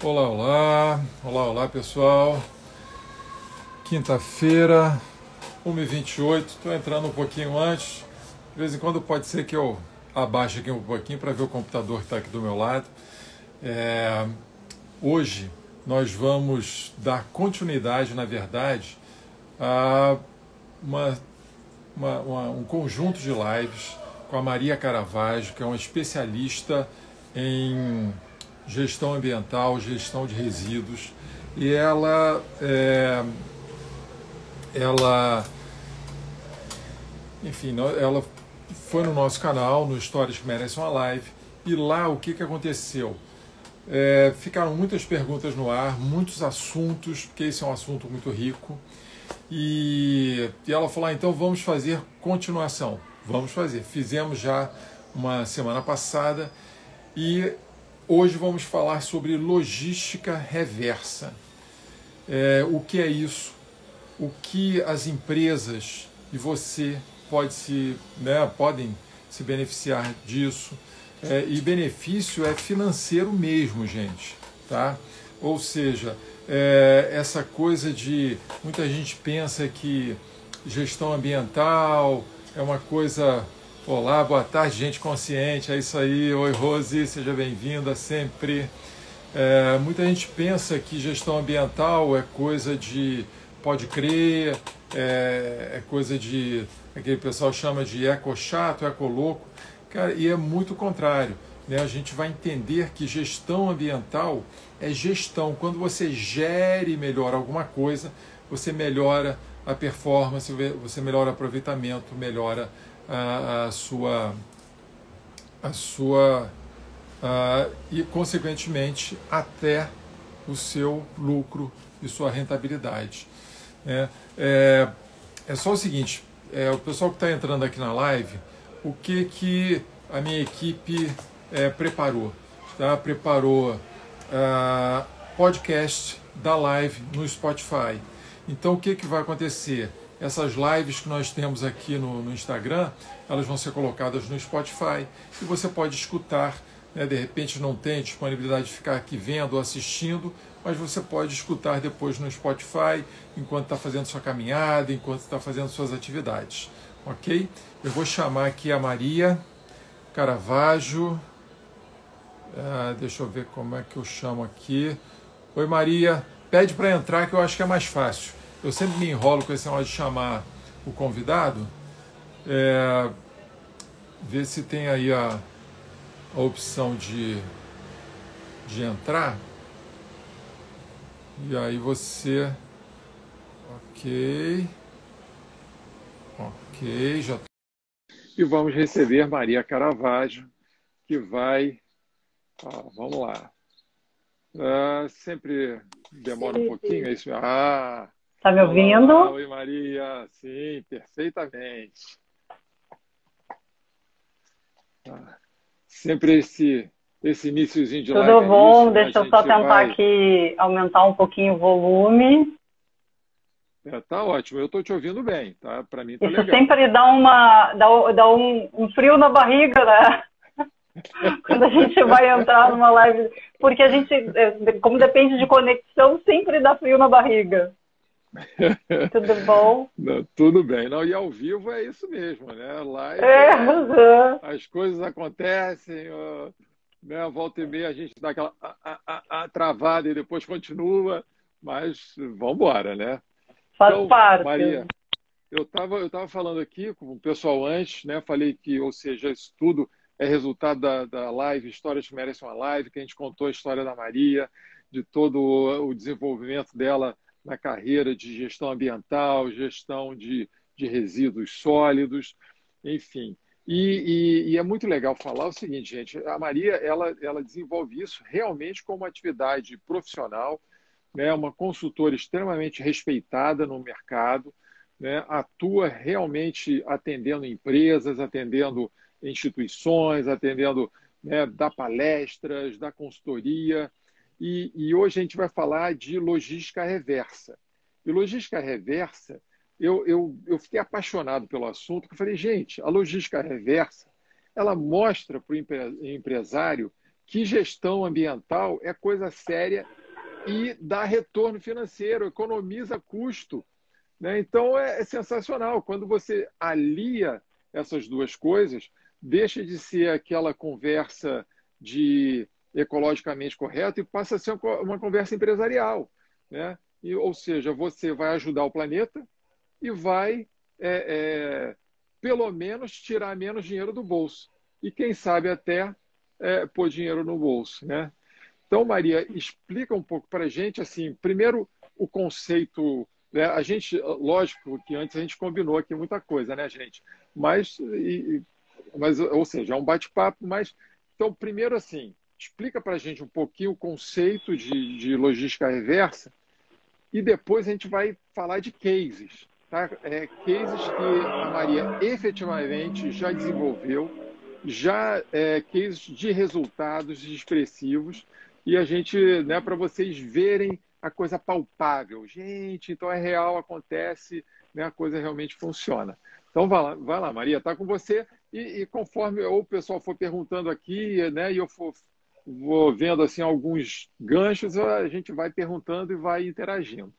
Olá, olá, olá, olá pessoal. Quinta-feira, 1h28, estou entrando um pouquinho antes. De vez em quando pode ser que eu abaixe aqui um pouquinho para ver o computador que está aqui do meu lado. É... Hoje nós vamos dar continuidade, na verdade, a uma, uma, uma, um conjunto de lives com a Maria Caravaggio, que é uma especialista em gestão ambiental, gestão de resíduos, e ela, é, ela, enfim, ela foi no nosso canal, no Histórias que Merecem uma Live, e lá o que, que aconteceu? É, ficaram muitas perguntas no ar, muitos assuntos, porque esse é um assunto muito rico, e, e ela falou: ah, então vamos fazer continuação. Vamos fazer. Fizemos já uma semana passada e Hoje vamos falar sobre logística reversa. É, o que é isso? O que as empresas e você pode se, né, podem se beneficiar disso? É, e benefício é financeiro mesmo, gente, tá? Ou seja, é, essa coisa de muita gente pensa que gestão ambiental é uma coisa Olá, boa tarde, gente consciente. É isso aí. Oi, Rose, seja bem-vinda sempre. É, muita gente pensa que gestão ambiental é coisa de pode crer, é, é coisa de. aquele pessoal chama de eco chato, eco louco. Cara, e é muito contrário. Né? A gente vai entender que gestão ambiental é gestão. Quando você gere melhor alguma coisa, você melhora a performance, você melhora o aproveitamento, melhora a, a sua a sua e consequentemente até o seu lucro e sua rentabilidade. É, é, é só o seguinte, é, o pessoal que está entrando aqui na live, o que que a minha equipe é, preparou? Tá? Preparou podcast da live no Spotify. Então o que, que vai acontecer? Essas lives que nós temos aqui no, no, Instagram, elas vão ser colocadas no Spotify e você pode escutar. Né? De repente não tem disponibilidade de ficar aqui vendo ou assistindo, mas você pode escutar depois no Spotify enquanto está fazendo sua caminhada, enquanto está fazendo suas atividades. Ok? Eu vou chamar aqui a Maria Caravaggio. Ah, deixa eu ver como é que eu chamo aqui. Oi, Maria. Pede para entrar que eu acho que é mais fácil eu sempre me enrolo com esse negócio de chamar o convidado. É, ver se tem aí a, a opção de, de entrar. E aí você. Ok. Ok, já. E vamos receber Maria Caravaggio, que vai. Ah, vamos lá. Ah, sempre demora um pouquinho, é isso? Ah, Está me ouvindo? Olá, oi, Maria. Sim, perfeitamente. Ah, sempre esse, esse iníciozinho de Tudo live. Tudo é bom? Né? Deixa eu só tentar vai... aqui aumentar um pouquinho o volume. É, tá ótimo, eu estou te ouvindo bem, tá? Para mim tá Isso legal. sempre dá, uma, dá, dá um, um frio na barriga, né? Quando a gente vai entrar numa live. Porque a gente, é, como depende de conexão, sempre dá frio na barriga. Tudo bom? Não, tudo bem. Não, e ao vivo é isso mesmo, né? Live, é, uhum. as coisas acontecem, né? volta e meia a gente dá aquela a, a, a, travada e depois continua, mas vamos embora, né? Faz então, parte. Maria, eu estava eu tava falando aqui com o pessoal antes, né? Falei que, ou seja, isso tudo é resultado da, da live Histórias que Merecem uma Live, que a gente contou a história da Maria, de todo o desenvolvimento dela na carreira de gestão ambiental, gestão de, de resíduos sólidos, enfim. E, e, e, é muito legal falar o seguinte, gente, a Maria ela, ela desenvolve isso realmente como atividade profissional, né, uma consultora extremamente respeitada no mercado, né, atua realmente atendendo empresas, atendendo instituições, atendendo, né, dá palestras, dá consultoria, e, e, hoje a gente vai falar de logística reversa. E logística reversa, eu, eu, eu fiquei apaixonado pelo assunto, porque eu falei, gente, a logística reversa, ela mostra para o empresário que gestão ambiental é coisa séria e dá retorno financeiro, economiza custo. Né? Então é, é sensacional. Quando você alia essas duas coisas, deixa de ser aquela conversa de ecologicamente correto e passa a ser uma conversa empresarial. Né? E, ou seja, você vai ajudar o planeta e vai, é, é, pelo menos, tirar menos dinheiro do bolso. E quem sabe até é, pôr dinheiro no bolso. Né? Então, Maria, explica um pouco para a gente, assim, primeiro o conceito. Né? A gente, lógico que antes a gente combinou aqui muita coisa, né, gente? Mas, e, mas ou seja, é um bate-papo, mas. Então, primeiro, assim, explica para a gente um pouquinho o conceito de, de logística reversa e depois a gente vai falar de cases. Tá? É, cases que a Maria efetivamente já desenvolveu, já é, cases de resultados expressivos e a gente, né, para vocês verem a coisa palpável. Gente, então é real, acontece, né, a coisa realmente funciona. Então vai lá, vai lá Maria, está com você. E, e, conforme o pessoal for perguntando aqui, né, e eu for vou vendo assim alguns ganchos, a gente vai perguntando e vai interagindo.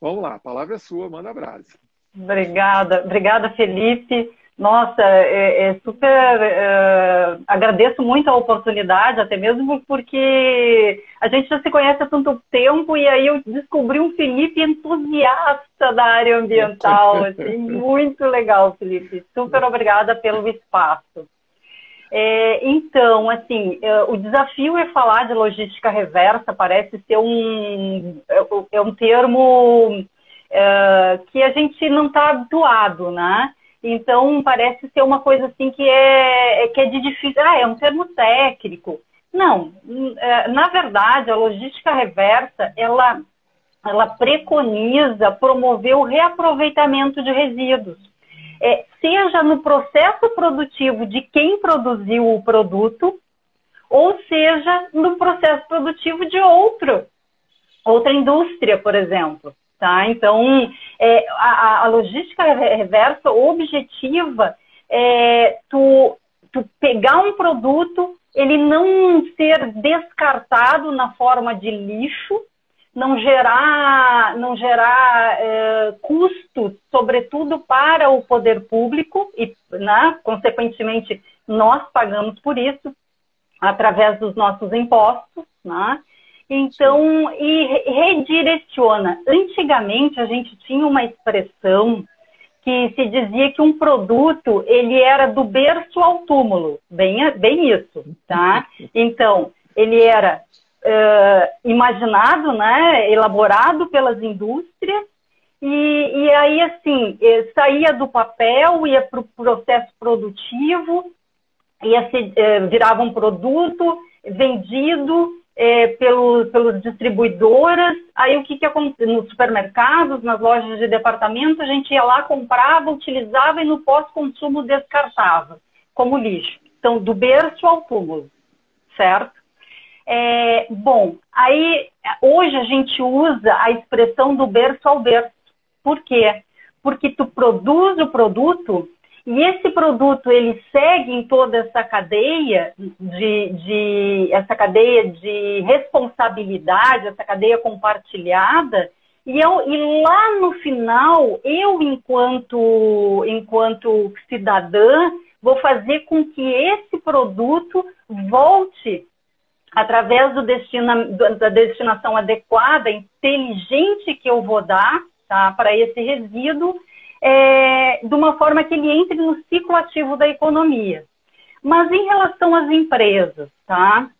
Vamos lá, a palavra é sua, manda abraço. Obrigada, obrigada Felipe. Nossa, é, é super. É, agradeço muito a oportunidade, até mesmo porque a gente já se conhece há tanto tempo e aí eu descobri um Felipe entusiasta da área ambiental. Assim, muito legal, Felipe. Super obrigada pelo espaço. É, então, assim, é, o desafio é falar de logística reversa, parece ser um, é, é um termo é, que a gente não está habituado, né? Então, parece ser uma coisa assim que é, que é de difícil. Ah, é um termo técnico. Não, na verdade, a logística reversa, ela, ela preconiza promover o reaproveitamento de resíduos é, seja no processo produtivo de quem produziu o produto, ou seja no processo produtivo de outro, outra indústria, por exemplo. Tá? Então, é, a, a, logística reversa objetiva é tu, tu pegar um produto, ele não ser descartado na forma de lixo, não gerar, não gerar é, custos, sobretudo para o poder público, e, né, consequentemente, nós pagamos por isso, através dos nossos impostos, né? Então, e redireciona. Antigamente, a gente tinha uma expressão que se dizia que um produto, ele era do berço ao túmulo, bem, bem isso, tá? Então, ele era uh, imaginado, né, elaborado pelas indústrias, e, e aí, assim, eh, saía do papel, ia para o processo produtivo, ia se, uh, virava um produto vendido é, pelo, pelos distribuidoras. Aí o que, que acontece? Nos supermercados, nas lojas de departamento, a gente ia lá, comprava, utilizava e no pós-consumo descartava como lixo. Então, do berço ao túmulo, certo? É, bom, aí hoje a gente usa a expressão do berço ao berço. Por quê? Porque tu produz o produto e esse produto ele segue em toda essa cadeia de, de essa cadeia de responsabilidade, essa cadeia compartilhada. E, eu, e lá no final, eu, enquanto, enquanto cidadã, vou fazer com que esse produto volte através da destinação adequada, inteligente que eu vou dar tá, para esse resíduo, é, de uma forma que ele entre no ciclo ativo da economia. Mas em relação às empresas, tá?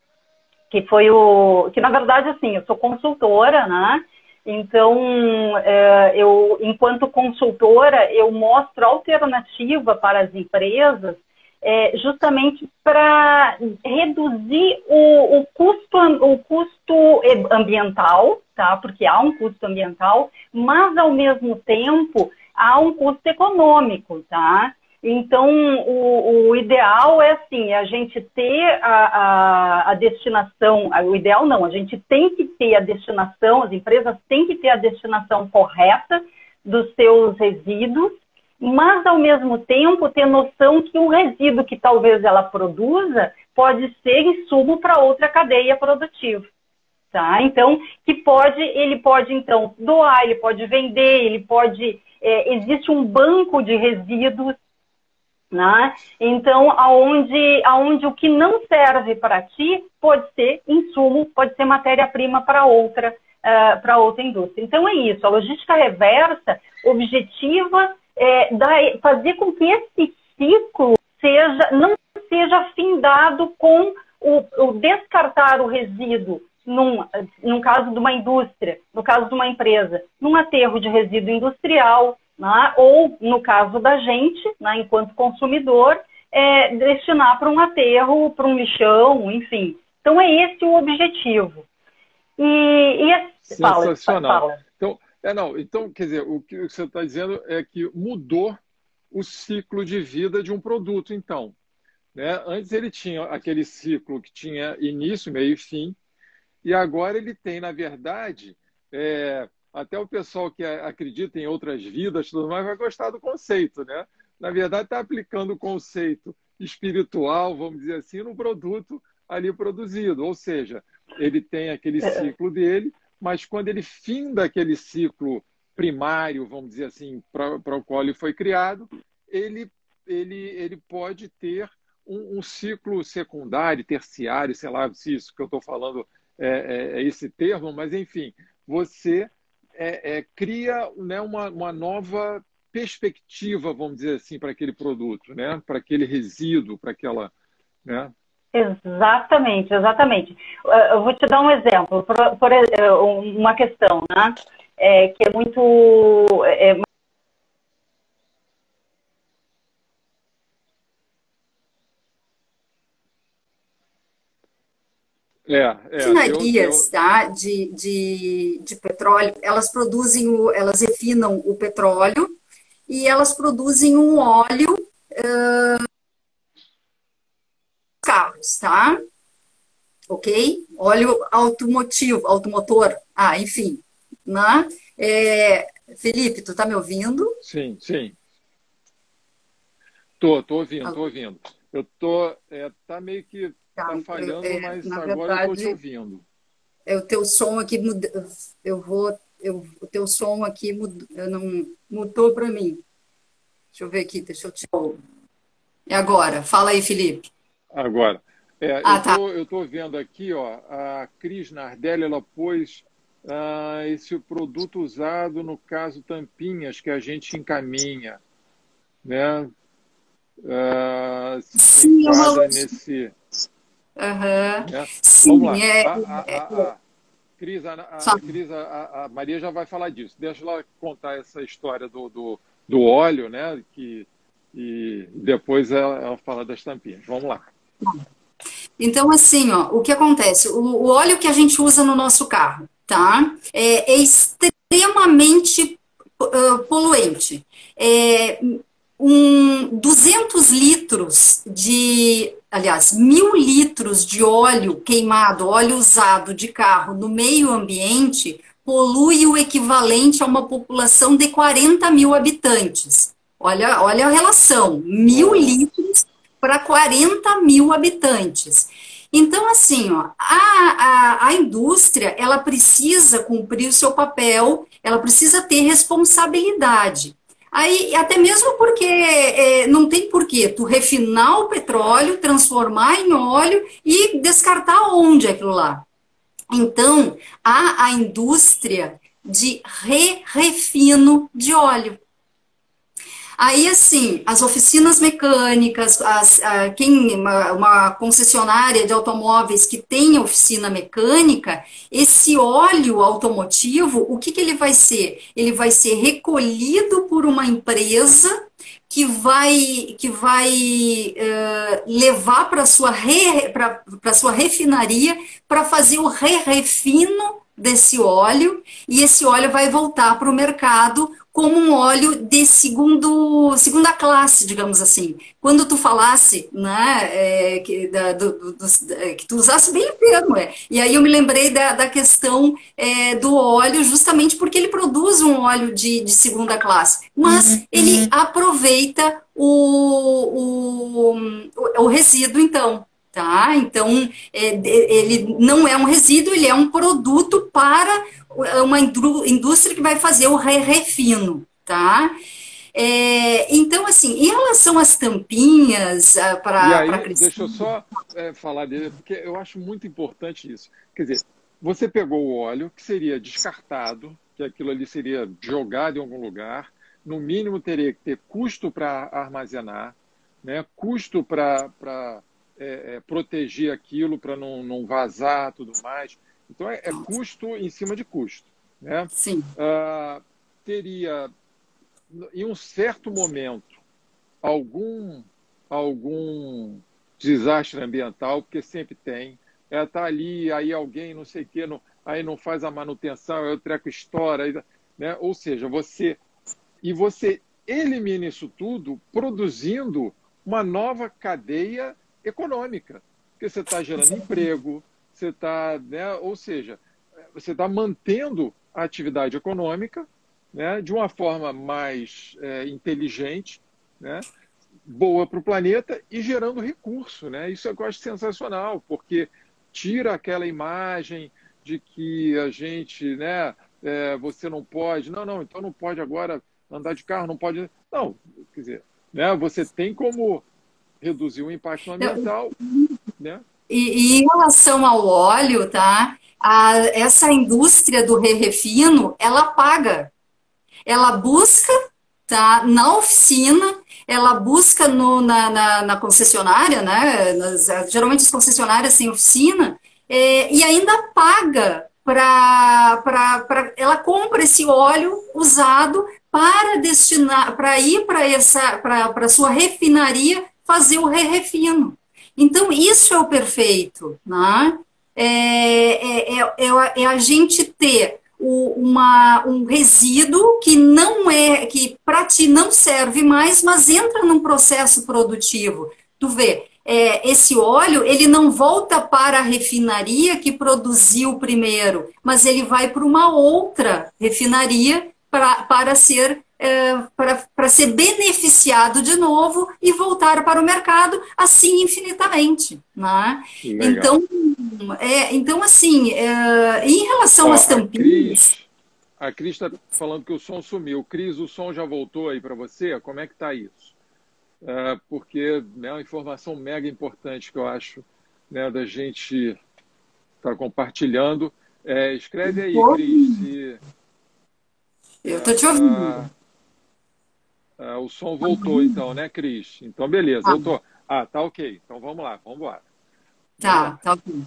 Que foi o. Que na verdade, assim, eu sou consultora, né? Então, é, eu, enquanto consultora, eu mostro alternativa para as empresas é, justamente para reduzir o, o, custo, o custo ambiental, tá? porque há um custo ambiental, mas ao mesmo tempo há um custo econômico. Tá? Então, o, o ideal é assim, a gente ter a, a, a, destinação, o ideal não, a gente tem que ter a destinação, as empresas têm que ter a destinação correta dos seus resíduos, mas ao mesmo tempo ter noção que o resíduo que talvez ela produza pode ser insumo para outra cadeia produtiva. Tá? Então, que pode, ele pode então doar, ele pode vender, ele pode, é, existe um banco de resíduos, né? Então, aonde, aonde o que não serve para ti pode ser insumo, pode ser matéria-prima para outra, uh, para outra indústria. Então é isso. A logística reversa objetiva é, fazer com que esse ciclo seja não seja findado com o, o descartar o resíduo num, num caso de uma indústria, no caso de uma empresa, num aterro de resíduo industrial, né, ou no caso da gente, né, enquanto consumidor, é, destinar para um aterro, para um lixão, enfim. Então é esse o objetivo. E, e. Sensacional. Fala, fala. Então, é, não, então, quer dizer, o que você está dizendo é que mudou o ciclo de vida de um produto, então. Né? Antes ele tinha aquele ciclo que tinha início, meio e fim, e agora ele tem, na verdade, é, até o pessoal que acredita em outras vidas, tudo mais, vai gostar do conceito, né? Na verdade, está aplicando o conceito espiritual, vamos dizer assim, no produto ali produzido. Ou seja, ele tem aquele é. ciclo dele, mas quando ele finda aquele ciclo primário, vamos dizer assim, para o qual ele foi criado, ele, ele, ele pode ter um, um ciclo secundário, terciário, sei lá se isso que eu estou falando é, é, é, esse termo, mas enfim, você é, é, cria né, uma, uma nova perspectiva, vamos dizer assim, para aquele produto, né? para aquele resíduo, para aquela. Né? Exatamente, exatamente. Eu vou te dar um exemplo, por, por uma questão, né? É, que é muito, é, É, é, refinarias tá, de, de, de petróleo, elas produzem, o, elas refinam o petróleo e elas produzem um óleo uh, carros, tá? Ok? Óleo automotivo, automotor, ah, enfim, né? É, Felipe, tu tá me ouvindo? Sim, sim. Tô, tô ouvindo, tô ouvindo. Eu tô, é, tá meio que Tá, tá falhando, é, mas agora verdade, eu estou te ouvindo. É o teu som aqui eu vou, eu, o teu som aqui mud, não mudou para mim. Deixa eu ver aqui, deixa eu te. E agora? Fala aí, Felipe. Agora. É, ah, eu estou tá. vendo aqui, ó, a Cris Nardelli, ela pôs ah, esse produto usado no caso Tampinhas, que a gente encaminha, né? Ah, Sim, enquadra nesse Uhum. É. Sim, Vamos lá. É, a, a, é, a, Cris, a, a, Cris a, Maria já vai falar disso. Deixa ela contar essa história do, do, do óleo, né? Que, e depois ela, ela fala das tampinhas. Vamos lá. Então, assim, ó, o que acontece? O, o óleo que a gente usa no nosso carro, tá? É, é extremamente uh, poluente. É, um 200 litros de aliás, mil litros de óleo queimado, óleo usado de carro no meio ambiente, polui o equivalente a uma população de 40 mil habitantes. Olha, olha a relação, mil litros para 40 mil habitantes. Então, assim, ó, a, a, a indústria, ela precisa cumprir o seu papel, ela precisa ter responsabilidade. Aí, até mesmo porque é, não tem porquê tu refinar o petróleo, transformar em óleo e descartar onde aquilo lá. Então, há a indústria de re-refino de óleo. Aí, assim, as oficinas mecânicas, as, a, quem, uma, uma, concessionária de automóveis que tem oficina mecânica, esse óleo automotivo, o que, que ele vai ser? Ele vai ser recolhido por uma empresa que vai, que vai uh, levar para sua, re, sua refinaria para fazer o re-refino desse óleo e esse óleo vai voltar para o mercado como um óleo de segundo, segunda classe, digamos assim. Quando tu falasse, né, é, que, da, do, do, é, que tu usasse bem o termo, é. e aí eu me lembrei da, da questão é, do óleo, justamente porque ele produz um óleo de, de segunda classe, mas uhum. ele aproveita o, o, o resíduo, então. tá? Então, é, ele não é um resíduo, ele é um produto para uma indústria que vai fazer o refino, tá? É, então, assim, em relação às tampinhas uh, para. Deixa eu só é, falar dele, porque eu acho muito importante isso. Quer dizer, você pegou o óleo, que seria descartado, que aquilo ali seria jogado em algum lugar, no mínimo teria que ter custo para armazenar, né, custo para é, é, proteger aquilo, para não, não vazar tudo mais. Então, é, é custo em cima de custo. Né? Sim. Uh, teria em um certo momento, algum, algum desastre ambiental, porque sempre tem, é, tá ali, aí alguém, não sei o quê, não, aí não faz a manutenção, aí o treco estoura, aí, né? ou seja, você. E você elimina isso tudo produzindo uma nova cadeia econômica, porque você está gerando emprego, você está, né? ou seja, você está mantendo a atividade econômica né, de uma forma mais é, inteligente, né, boa para o planeta e gerando recurso. Né? Isso é eu acho sensacional, porque tira aquela imagem de que a gente, né, é, você não pode, não, não, então não pode agora andar de carro, não pode. Não, quer dizer, né, você tem como reduzir o impacto ambiental. Né? E, e em relação ao óleo, tá? A, essa indústria do re-refino, ela paga ela busca tá, na oficina, ela busca no, na, na, na, concessionária, né? Nas, geralmente as concessionárias têm oficina, é, e ainda paga para. Ela compra esse óleo usado para destinar, para ir para essa para sua refinaria fazer o re-refino. Então, isso é o perfeito. Né? É, é, é, é, é a gente ter uma, um resíduo que não é, que para ti não serve mais, mas entra num processo produtivo. Tu vê, é, esse óleo ele não volta para a refinaria que produziu primeiro, mas ele vai para uma outra refinaria pra, para ser é, para, ser beneficiado de novo e voltar para o mercado assim infinitamente. Né? Então, é, então, assim, é, em relação Ó, às tampinhas. A Cris está falando que o som sumiu. Cris, o som já voltou aí para você? Como é que está isso? É, porque é uma informação mega importante que eu acho né, da gente estar tá compartilhando. É, escreve aí, Cris. Se, eu estou te ouvindo. Ah, ah, o som voltou, então, né, Cris? Então, beleza, eu tô. Ah, tá ok. Então vamos lá, vamos embora. Tá, tá ok.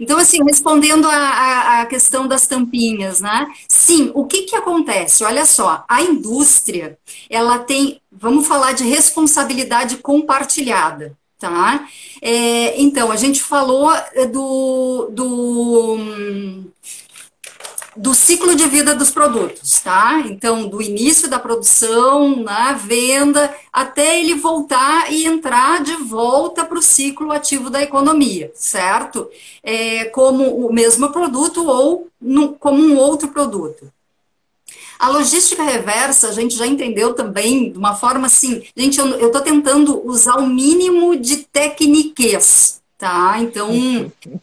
Então, assim, respondendo a, a, questão das tampinhas, né? Sim, o que que acontece? Olha só, a indústria, ela tem, vamos falar de responsabilidade compartilhada, tá? É, então, a gente falou do, do do ciclo de vida dos produtos, tá? Então, do início da produção, na venda, até ele voltar e entrar de volta para o ciclo ativo da economia, certo? É, como o mesmo produto ou no, como um outro produto. A logística reversa, a gente já entendeu também de uma forma assim, gente, eu estou tentando usar o mínimo de tecniquez, tá? Então,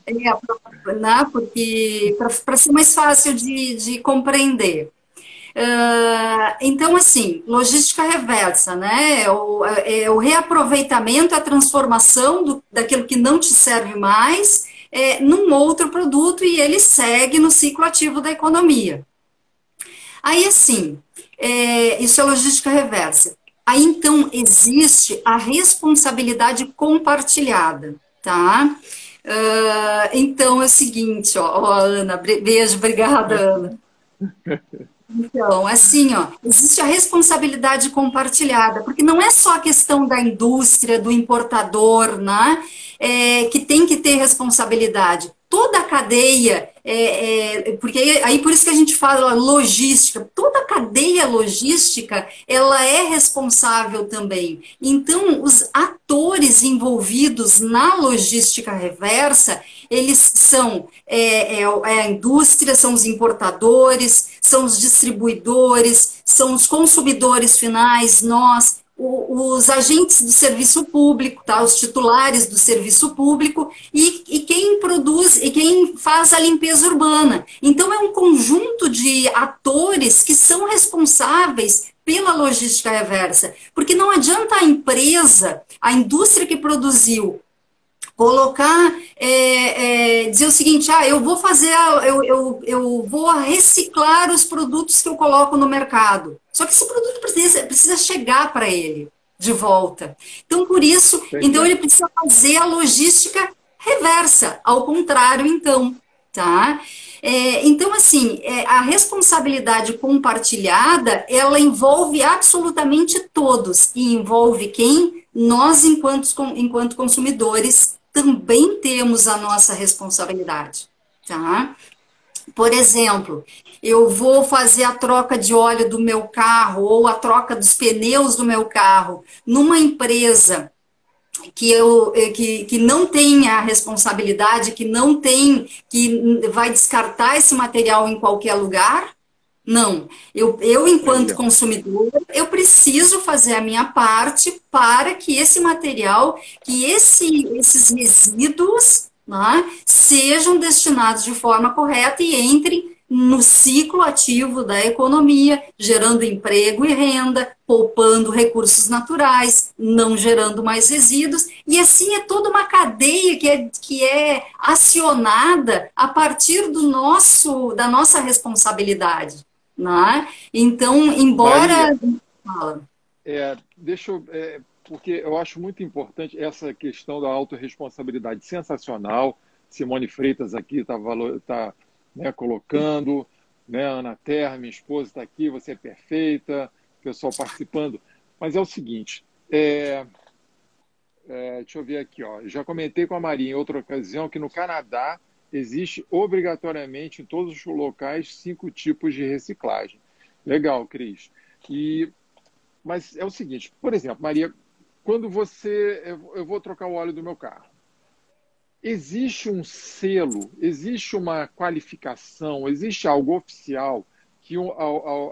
é, né, porque para ser mais fácil de, de compreender. Uh, então, assim, logística reversa, né? É o, é o reaproveitamento, a transformação do, daquilo que não te serve mais é, num outro produto e ele segue no ciclo ativo da economia. Aí, assim, é, isso é logística reversa. Aí, então, existe a responsabilidade compartilhada tá? Uh, então é o seguinte, ó, ó, Ana, beijo, obrigada, Ana. Então, assim, ó, existe a responsabilidade compartilhada, porque não é só a questão da indústria, do importador, né, é, que tem que ter responsabilidade toda a cadeia, é, é, porque aí por isso que a gente fala logística, toda a cadeia logística, ela é responsável também. Então, os atores envolvidos na logística reversa, eles são é, é, é a indústria, são os importadores, são os distribuidores, são os consumidores finais, nós, os agentes do serviço público, tá? os titulares do serviço público e, e, quem produz e quem faz a limpeza urbana. Então, é um conjunto de atores que são responsáveis pela logística reversa, porque não adianta a empresa, a indústria que produziu colocar, é, é, dizer o seguinte, ah, eu vou fazer, eu, eu, eu vou reciclar os produtos que eu coloco no mercado. Só que esse produto precisa, precisa chegar para ele de volta. Então, por isso, Entendi. então ele precisa fazer a logística reversa, ao contrário, então, tá? É, então, assim, é, a responsabilidade compartilhada, ela envolve absolutamente todos, e envolve quem? Nós, enquanto, enquanto consumidores, também temos a nossa responsabilidade, tá? Por exemplo, eu vou fazer a troca de óleo do meu carro ou a troca dos pneus do meu carro numa empresa que eu que, que não tem a responsabilidade, que não tem, que vai descartar esse material em qualquer lugar, não, eu, eu enquanto consumidor, eu preciso fazer a minha parte para que esse material, que esse, esses resíduos né, sejam destinados de forma correta e entrem no ciclo ativo da economia, gerando emprego e renda, poupando recursos naturais, não gerando mais resíduos, e assim é toda uma cadeia que é, que é acionada a partir do nosso, da nossa responsabilidade. Né? Então, embora. É, deixa eu. É, porque eu acho muito importante essa questão da autorresponsabilidade sensacional. Simone Freitas aqui está tá, né, colocando, né, Ana Terra, minha esposa está aqui, você é perfeita, pessoal participando. Mas é o seguinte, é, é, deixa eu ver aqui, ó, já comentei com a Maria em outra ocasião que no Canadá existe obrigatoriamente em todos os locais cinco tipos de reciclagem. Legal, Cris. E, mas é o seguinte, por exemplo, Maria, quando você. Eu vou trocar o óleo do meu carro. Existe um selo, existe uma qualificação, existe algo oficial que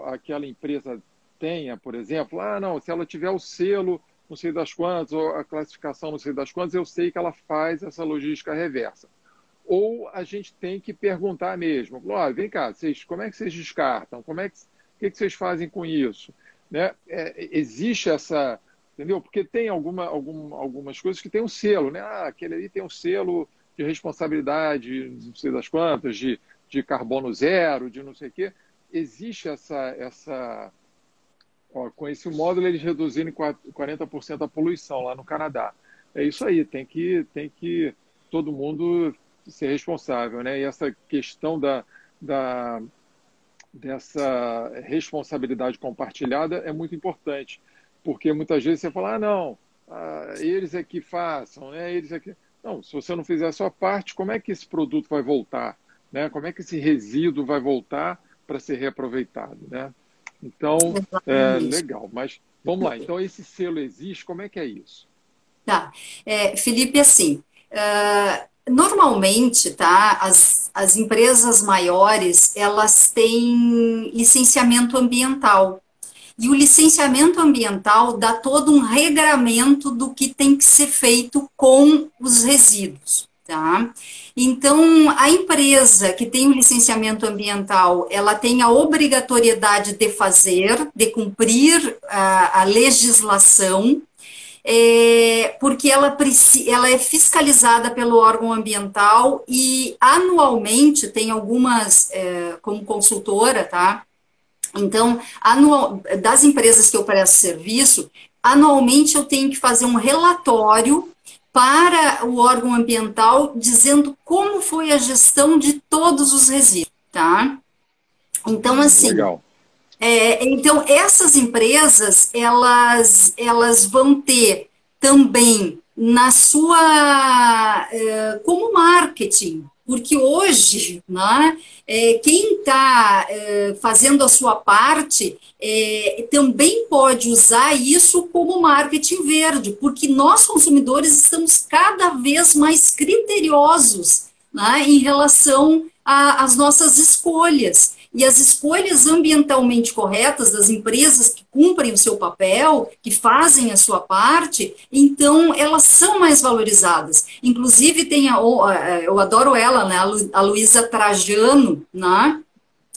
aquela empresa tenha, por exemplo, ah, não, se ela tiver o selo, não sei das quantas, ou a classificação não sei das quantas, eu sei que ela faz essa logística reversa ou a gente tem que perguntar mesmo, olha, vem cá, vocês, como é que vocês descartam? Como é que, o que, que vocês fazem com isso? Né? É, existe essa, entendeu? Porque tem alguma, algum, algumas coisas que tem um selo, né? Ah, aquele ali tem um selo de responsabilidade, não sei das quantas, de, de carbono zero, de não sei o quê. Existe essa, essa ó, com esse módulo eles reduzirem 40% a poluição lá no Canadá. É isso aí, tem que, tem que todo mundo ser responsável, né? E essa questão da, da dessa responsabilidade compartilhada é muito importante, porque muitas vezes você fala, ah, não, ah, eles é que façam, né? Eles é que... Não, se você não fizer a sua parte, como é que esse produto vai voltar? Né? Como é que esse resíduo vai voltar para ser reaproveitado, né? Então, é legal, mas vamos lá. Então, esse selo existe, como é que é isso? Tá. É, Felipe, assim, uh, Normalmente, tá, as, as empresas maiores, elas têm licenciamento ambiental. E o licenciamento ambiental dá todo um regramento do que tem que ser feito com os resíduos, tá? Então, a empresa que tem o licenciamento ambiental, ela tem a obrigatoriedade de fazer, de cumprir a, a legislação, é, porque ela, ela é fiscalizada pelo órgão ambiental e anualmente tem algumas, é, como consultora, tá? Então, anual, das empresas que eu presto serviço, anualmente eu tenho que fazer um relatório para o órgão ambiental dizendo como foi a gestão de todos os resíduos, tá? Então, assim, Legal. É, então, essas empresas, elas, elas vão ter também na sua, é, como marketing, porque hoje, né, é, quem está é, fazendo a sua parte é, também pode usar isso como marketing verde, porque nós consumidores estamos cada vez mais criteriosos né, em relação as nossas escolhas. E as escolhas ambientalmente corretas das empresas que cumprem o seu papel, que fazem a sua parte, então elas são mais valorizadas. Inclusive, tem a, eu adoro ela, né, a Luísa Trajano, né?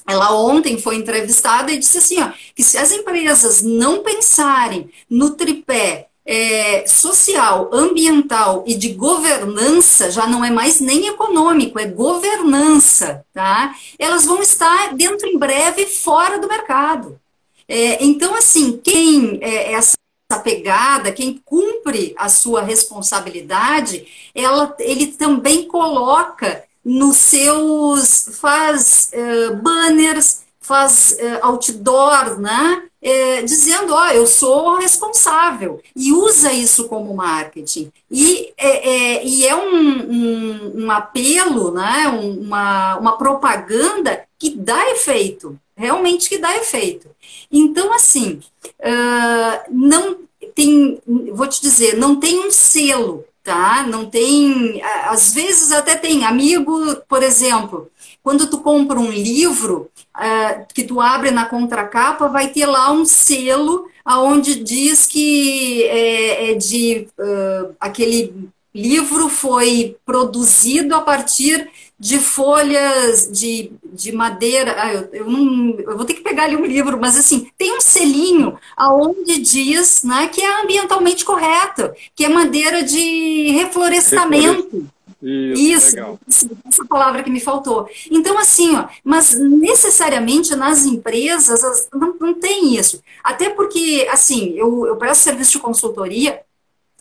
Ela ontem foi entrevistada e disse assim, ó, que se as empresas não pensarem no tripé é, social, ambiental e de governança, já não é mais nem econômico, é governança, tá? Elas vão estar dentro em breve fora do mercado. É, então, assim, quem é, essa pegada, quem cumpre a sua responsabilidade, ela, ele também coloca nos seus, faz uh, banners, faz uh, outdoor, né? É, dizendo, ó, oh, eu sou responsável, e usa isso como marketing. E é, é e um, um, um, apelo, né, uma, uma propaganda que dá efeito, realmente que dá efeito. Então, assim, uh, não tem, vou te dizer, não tem um selo, tá? Não tem, às vezes até tem amigo, por exemplo, quando tu compra um livro, uh, que tu abre na contracapa, vai ter lá um selo aonde diz que é, é de uh, aquele livro foi produzido a partir de folhas de, de madeira. Ah, eu, eu, não, eu vou ter que pegar ali um livro, mas assim, tem um selinho aonde diz né, que é ambientalmente correto, que é madeira de reflorestamento. Isso, Isso essa palavra que me faltou. Então, assim, ó, mas necessariamente nas empresas não, não tem isso. Até porque, assim, eu, eu presto serviço de consultoria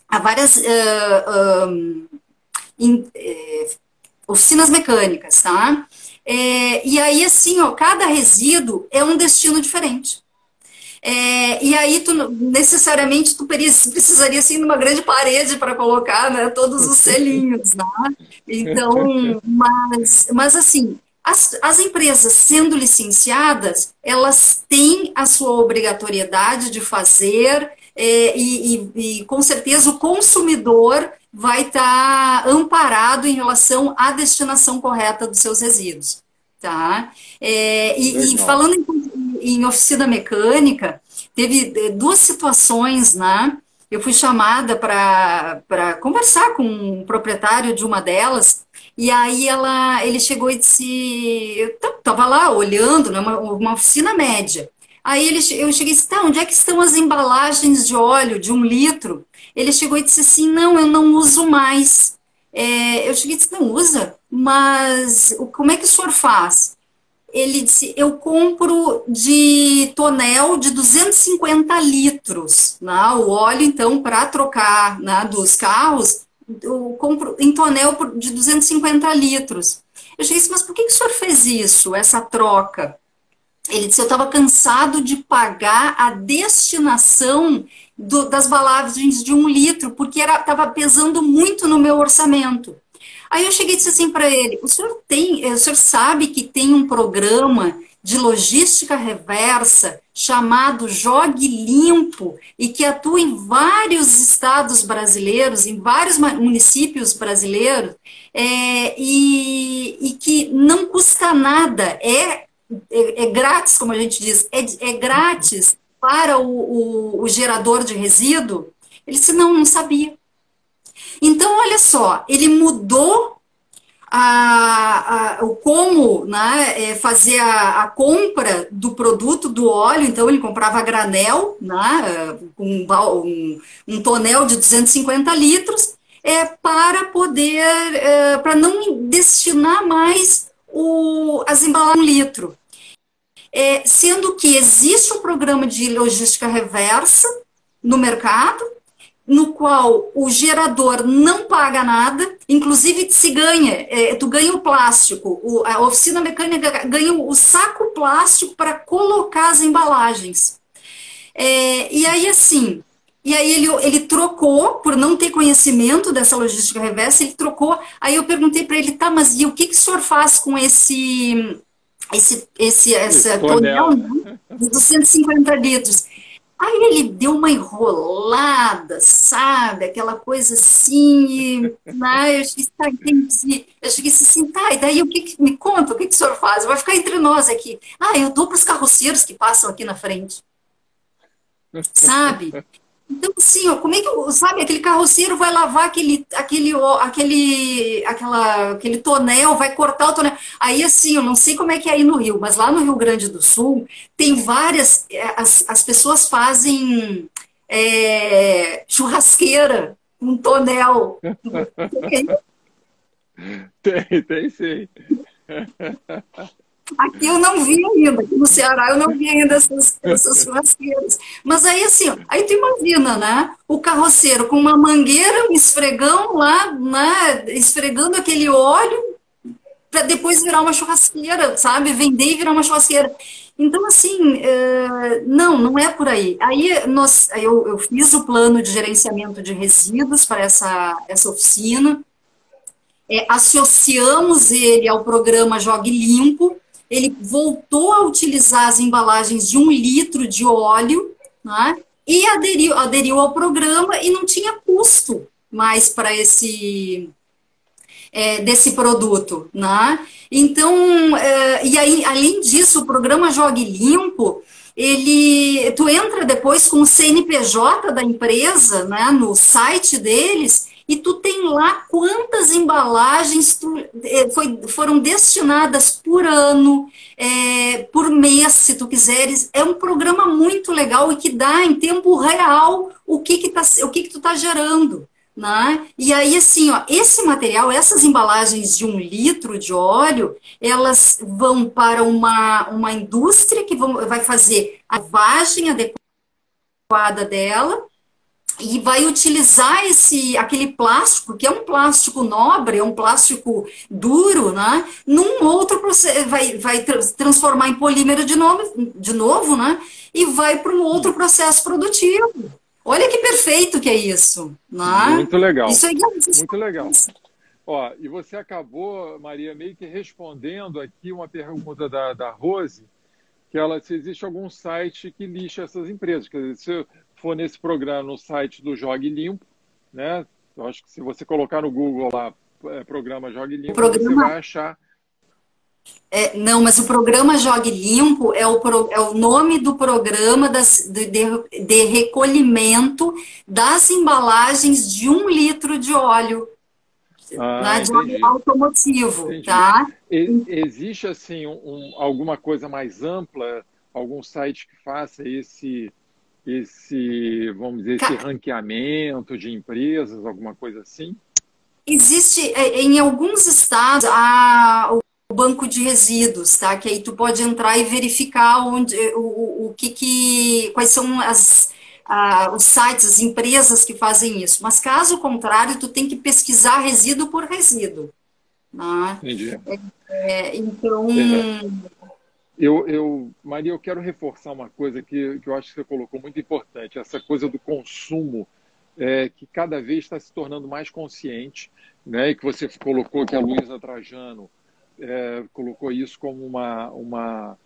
a várias uh, um, in, uh, oficinas mecânicas, tá? É, e aí, assim, ó, cada resíduo é um destino diferente. É, e aí, tu, necessariamente, tu precisaria, assim, de uma grande parede para colocar né, todos os selinhos, né? Então, mas, mas assim, as, as empresas sendo licenciadas, elas têm a sua obrigatoriedade de fazer é, e, e, e, com certeza, o consumidor vai estar tá amparado em relação à destinação correta dos seus resíduos. Tá? É, e, e, falando em, em, oficina mecânica, teve é, duas situações, né? Eu fui chamada para conversar com um proprietário de uma delas, e aí ela, ele chegou e disse, eu estava lá olhando, né, uma, uma oficina média. Aí ele, eu cheguei e disse, tá, onde é que estão as embalagens de óleo de um litro? Ele chegou e disse assim, não, eu não uso mais. É, eu cheguei e disse, não usa? Mas como é que o senhor faz? Ele disse, eu compro de tonel de 250 litros. Né? O óleo, então, para trocar né, dos carros, eu compro em tonel de 250 litros. Eu disse, mas por que, que o senhor fez isso, essa troca? Ele disse: Eu estava cansado de pagar a destinação do, das balagens de um litro, porque estava pesando muito no meu orçamento. Aí eu cheguei e disse assim para ele: o senhor tem, eh, o senhor sabe que tem um programa de logística reversa chamado Jogue Limpo e que atua em vários estados brasileiros, em vários municípios brasileiros, é, e, e que não custa nada, é é, é grátis, como a gente diz, é, é grátis para o, o, o gerador de resíduo? Ele disse, não, não sabia. Então, olha só, ele mudou a, a, o como né, é, fazer a, a, compra do produto do óleo, então ele comprava granel, né, um, um, um tonel de 250 litros, é, para poder, é, para não destinar mais o, as embalagens um litro. É, sendo que existe um programa de logística reversa no mercado, no qual o gerador não paga nada, inclusive se ganha, é, tu ganha o plástico, o, a oficina mecânica ganha o saco plástico para colocar as embalagens. É, e aí, assim, e aí ele, ele trocou, por não ter conhecimento dessa logística reversa, ele trocou. Aí eu perguntei para ele, tá, mas e o que, que o senhor faz com esse, esse, esse essa tonel né, de 250 litros? Aí ele deu uma enrolada, sabe? Aquela coisa assim, né? Eu cheguei, tá, entendi. Eu assim, tá, e daí o que, que me conta, o que, que o senhor faz? Vai ficar entre nós aqui. Ah, eu dou para os carroceiros que passam aqui na frente. Sabe? Então, assim, ó, como é que, sabe, aquele carroceiro vai lavar aquele, aquele, aquele, aquela, aquele tonel, vai cortar o tonel. Aí, assim, eu não sei como é que é aí no Rio, mas lá no Rio Grande do Sul, tem várias, é, as, as pessoas fazem é, churrasqueira com tonel. tem, tem sim. Aqui eu não vi ainda, no Ceará eu não vi ainda essas, essas churrasqueiras. Mas aí assim, aí tu imagina, né? O carroceiro com uma mangueira, um esfregão lá, né? Esfregando aquele óleo para depois virar uma churrasqueira, sabe? Vender e virar uma churrasqueira. Então, assim, é, não, não é por aí. Aí nós, eu, eu fiz o plano de gerenciamento de resíduos para essa, essa oficina, é, associamos ele ao programa Jogue Limpo, ele voltou a utilizar as embalagens de um litro de óleo, né? E aderiu, aderiu ao programa e não tinha custo mais para esse é, desse produto, né? Então, é, e aí, além disso, o programa Jogue Limpo, ele, tu entra depois com o CNPJ da empresa, né, no site deles, e tu tem lá quantas embalagens tu, é, foi, foram destinadas por ano, é, por mês, se tu quiseres. É um programa muito legal e que dá em tempo real o que, que, tá, o que, que tu está gerando. Né? E aí, assim, ó, esse material, essas embalagens de um litro de óleo, elas vão para uma, uma indústria que vão, vai fazer a lavagem adequada dela, e vai utilizar esse aquele plástico que é um plástico nobre, é um plástico duro, né? Num outro processo, vai, vai transformar em polímero de novo, de novo, né? E vai para um outro processo produtivo. Olha que perfeito que é isso, né? Muito legal. Isso é muito legal. Ó, e você acabou, Maria, meio que respondendo aqui uma pergunta da, da Rose, que ela se existe algum site que lixa essas empresas. Quer dizer, se for nesse programa no site do Jogue Limpo, né? Eu acho que se você colocar no Google lá, é, programa Jogue Limpo, programa... você vai achar. É, não, mas o programa Jogue Limpo é o, pro, é o nome do programa das, de, de, de recolhimento das embalagens de um litro de óleo ah, de óleo automotivo, entendi. tá? existe assim um, alguma coisa mais ampla, algum site que faça esse esse, vamos dizer, esse ranqueamento de empresas, alguma coisa assim? Existe, é, em alguns estados, a, o banco de resíduos, tá? Que aí tu pode entrar e verificar onde, o, o que, que quais são as, a, os sites, as empresas que fazem isso. Mas caso contrário, tu tem que pesquisar resíduo por resíduo. Né? Entendi. É, é, então. Eu, eu, Maria, eu quero reforçar uma coisa que, que eu acho que você colocou muito importante, essa coisa do consumo, é, que cada vez está se tornando mais consciente, né, e que você colocou que a Luísa Trajano é, colocou isso como uma, uma,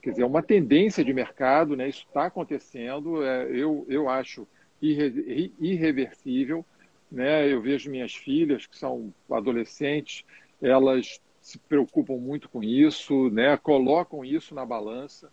quer dizer, uma tendência de mercado, né, isso está acontecendo, é, eu, eu acho irre, irreversível, né, eu vejo minhas filhas, que são adolescentes, elas se preocupam muito com isso, né? colocam isso na balança.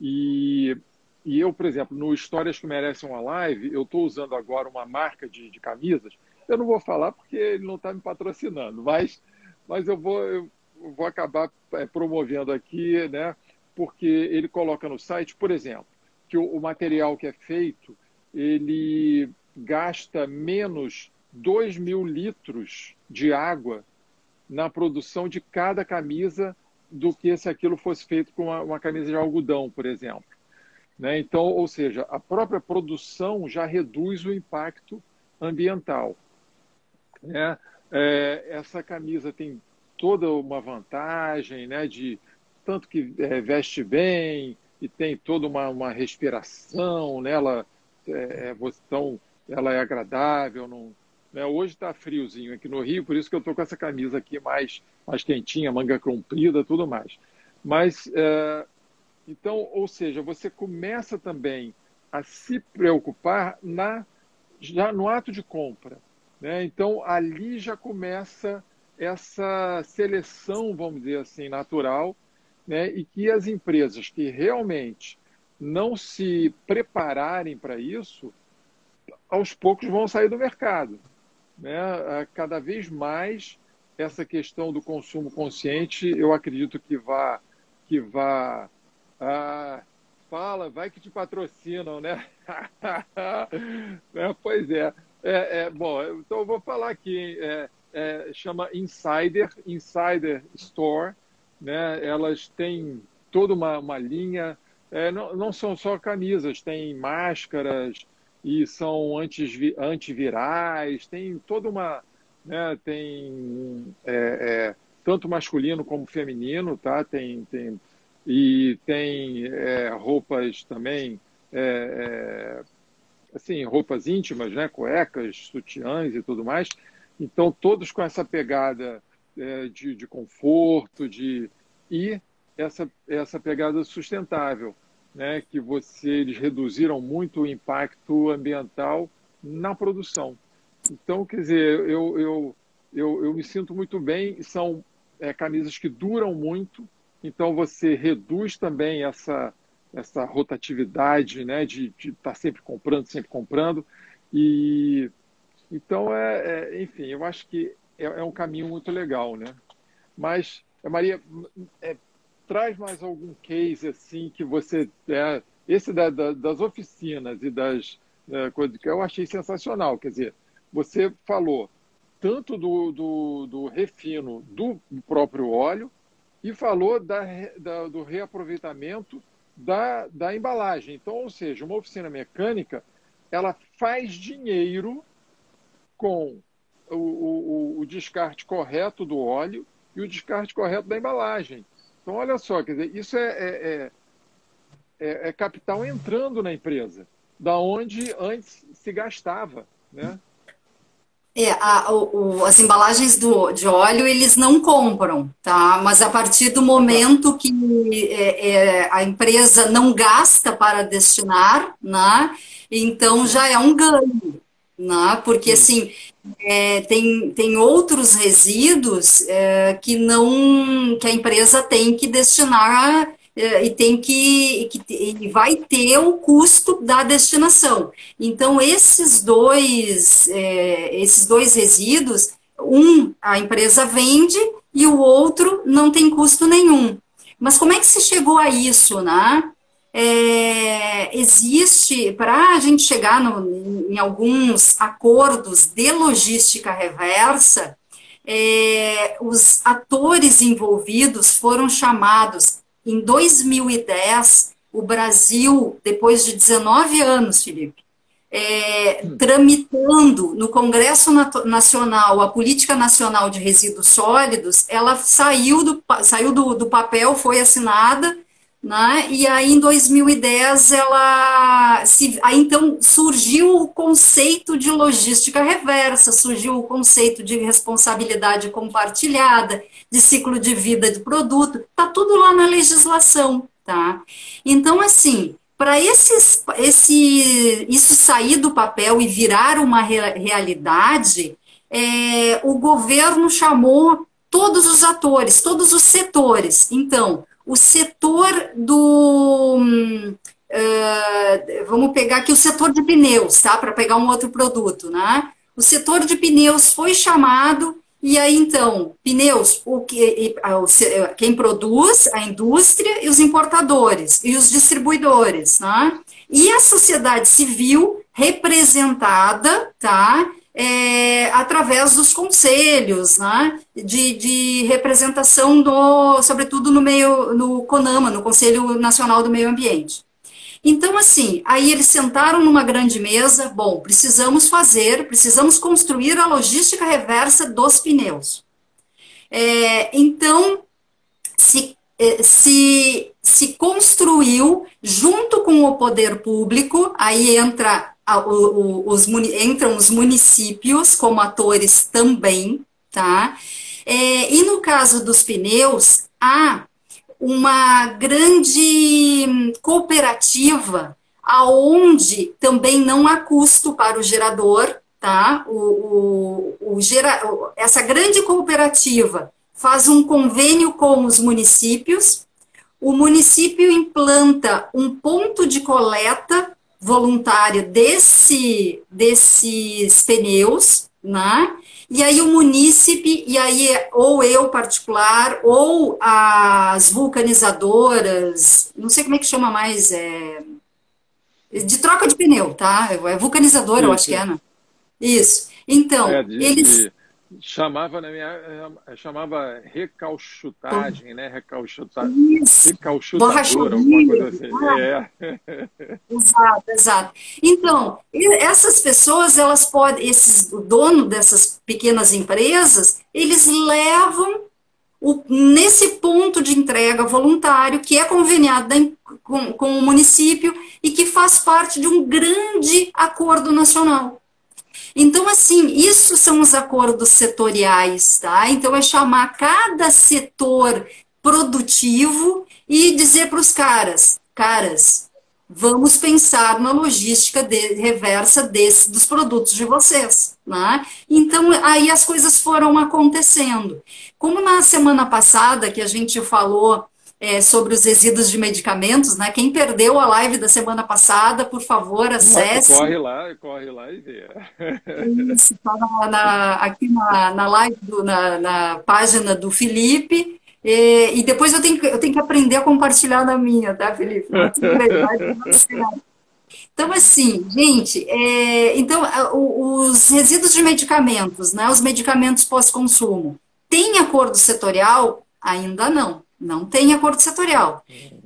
E, e eu, por exemplo, no Histórias que Merecem uma Live, eu estou usando agora uma marca de, de, camisas. Eu não vou falar porque ele não está me patrocinando, mas, mas eu, vou, eu vou acabar é, promovendo aqui, né? porque ele coloca no site, por exemplo, que o, o material que é feito, ele gasta menos 2 mil litros de água na produção de cada camisa do que se aquilo fosse feito com uma, uma camisa de algodão, por exemplo. Né? Então, ou seja, a própria produção já reduz o impacto ambiental. Né? É, essa camisa tem toda uma vantagem, né, de tanto que é, veste bem e tem toda uma, uma respiração, né, ela é, então, ela é agradável, não, né? Hoje está friozinho aqui no Rio, por isso que eu estou com essa camisa aqui mais, mais quentinha, manga comprida, tudo mais. Mas, é, então, ou seja, você começa também a se preocupar na, já no ato de compra. Né? Então, ali já começa essa seleção, vamos dizer assim, natural, né? e que as empresas que realmente não se prepararem para isso, aos poucos vão sair do mercado. Né? Cada vez mais essa questão do consumo consciente, eu acredito que vá, que vá, ah, fala, vai que te patrocinam, né? né? Pois é. é, é. Bom, então eu vou falar aqui, é, é, chama Insider, Insider Store, né? Elas têm toda uma, uma linha, é, não, não são só camisas, tem máscaras e são antivirais, tem toda uma, né, tem é, é, tanto masculino como feminino, tá? Tem, tem e tem é, roupas também, é, é, assim, roupas íntimas, né? Cuecas, sutiãs e tudo mais. Então todos com essa pegada é, de, de conforto, de e essa essa pegada sustentável, né? Que você eles reduziram muito o impacto ambiental na produção. Então, quer dizer, eu, eu, eu, eu me sinto muito bem. São é, camisas que duram muito, então você reduz também essa, essa rotatividade né, de estar tá sempre comprando, sempre comprando. E então, é, é enfim, eu acho que é, é, um caminho muito legal. Né? Mas, Maria, é, traz mais algum case assim que você. É, esse da, da, das oficinas e das é, coisas que eu achei sensacional. Quer dizer, você falou tanto do, do, do refino do próprio óleo e falou da, da, do reaproveitamento da, da embalagem. Então, ou seja, uma oficina mecânica ela faz dinheiro com o, o, o, descarte correto do óleo e o descarte correto da embalagem. Então, olha só, quer dizer, isso é, é, é, é capital entrando na empresa, da onde antes se gastava, né? É, a, o, as embalagens do, de óleo eles não compram, tá? Mas a partir do momento que é, é, a empresa não gasta para destinar, né? Então já é um ganho, né? Porque assim é, tem, tem outros resíduos é, que não que a empresa tem que destinar é, e tem que, que e vai ter o custo da destinação. Então esses dois é, esses dois resíduos, um a empresa vende e o outro não tem custo nenhum. Mas como é que se chegou a isso, né? É, existe, para a gente chegar no, em alguns acordos de logística reversa, é, os atores envolvidos foram chamados em 2010, o Brasil, depois de 19 anos, Felipe, é, hum. tramitando no Congresso Nacional a Política Nacional de Resíduos Sólidos, ela saiu do, saiu do, do papel, foi assinada, né? E aí, em 2010, ela se, aí então surgiu o conceito de logística reversa, surgiu o conceito de responsabilidade compartilhada, de ciclo de vida do produto, tá tudo lá na legislação, tá? Então, assim, para esses, esse, isso sair do papel e virar uma realidade, é, o governo chamou todos os atores, todos os setores. Então, o setor do. Uh, vamos pegar aqui o setor de pneus, tá? Para pegar um outro produto, né? O setor de pneus foi chamado, e aí então, pneus, o que, quem produz, a indústria e os importadores e os distribuidores, né? E a sociedade civil representada, tá? É, através dos conselhos, né, de, de, representação, do, sobretudo no meio, no CONAMA, no Conselho Nacional do Meio Ambiente. Então, assim, aí eles sentaram numa grande mesa, bom, precisamos fazer, precisamos construir a logística reversa dos pneus. É, então, se, é, se, se construiu, junto com o poder público, aí entra os, entram os municípios como atores também, tá? É, e no caso dos pneus, há uma grande cooperativa aonde também não há custo para o gerador, tá? O, o, o gera, essa grande cooperativa faz um convênio com os municípios, o município implanta um ponto de coleta voluntária desse, desses pneus, né? E aí o munícipe, e aí ou eu particular, ou as vulcanizadoras, não sei como é que chama mais, é, de troca de pneu, tá? É vulcanizadora, eu acho que é, né? Isso. Então, é, de, eles... De Chamava na minha eh, chamava recalchutagem, né? Recalchutagem. Recalchutadora, alguma coisa assim. É. Exato, exato. Então, essas pessoas, elas podem, esses, o dono dessas pequenas empresas, eles levam o, nesse ponto de entrega voluntário que é conveniado da, com, com o município e que faz parte de um grande acordo nacional. Então, assim, isso são os acordos setoriais, tá? Então, é chamar cada setor produtivo e dizer para os caras, caras, vamos pensar na logística de, reversa desse, dos produtos de vocês. Né? Então, aí as coisas foram acontecendo. Como na semana passada que a gente falou é, sobre os resíduos de medicamentos, né? Quem perdeu a live da semana passada, por favor, acesse. Corre lá, corre lá e vê. Isso, está na, na, aqui na, na live, do, na, na página do Felipe. E, e, depois eu tenho, eu tenho que aprender a compartilhar na minha, tá, Felipe? Então, assim, gente, é, então, os resíduos de medicamentos, né, os medicamentos pós-consumo, tem acordo setorial? Ainda não. Não tem acordo setorial.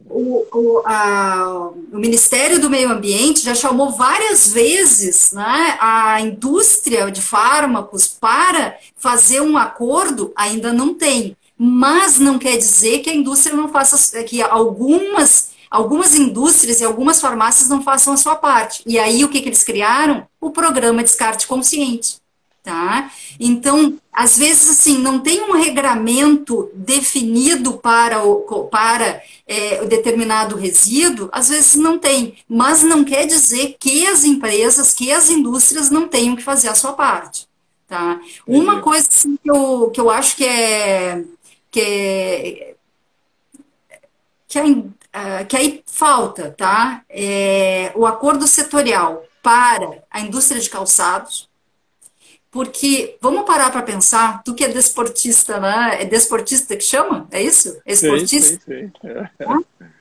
O, o, a, o, Ministério do Meio Ambiente já chamou várias vezes né, a indústria de fármacos para fazer um acordo, ainda não tem. Mas não quer dizer que a indústria não faça, que algumas, algumas indústrias e algumas farmácias não façam a sua parte. E aí o que, que eles criaram? O programa Descarte Consciente tá? Então, às vezes, assim, não tem um regramento definido para o, para é, o determinado resíduo, às vezes não tem, mas não quer dizer que as empresas, que as indústrias não tenham que fazer a sua parte, tá? Uma coisa assim, que, eu, que eu acho que é, que é, que, é, que aí falta, tá? É, o acordo setorial para a indústria de calçados, porque vamos parar para pensar, tu que é desportista, né? É desportista que chama? É isso? É esportista? Sim, sim, sim. É.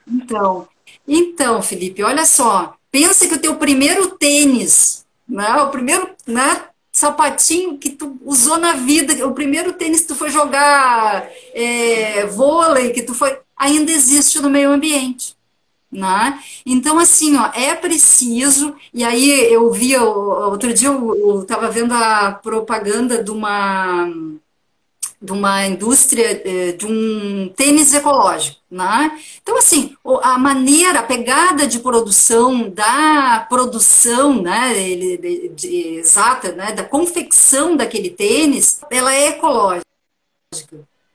Então, então, Felipe, olha só, pensa que o teu primeiro tênis, né? O primeiro, né? Sapatinho que tu usou na vida, o primeiro tênis que tu foi jogar é, vôlei, que tu foi, ainda existe no meio ambiente. Né? Então, assim, ó, é preciso. E aí eu vi, outro dia eu estava vendo a propaganda de uma, de uma indústria eh, de um tênis ecológico. Né? Então, assim, a maneira, a pegada de produção da produção né, de, de, de, exata, né, da confecção daquele tênis, ela é ecológica.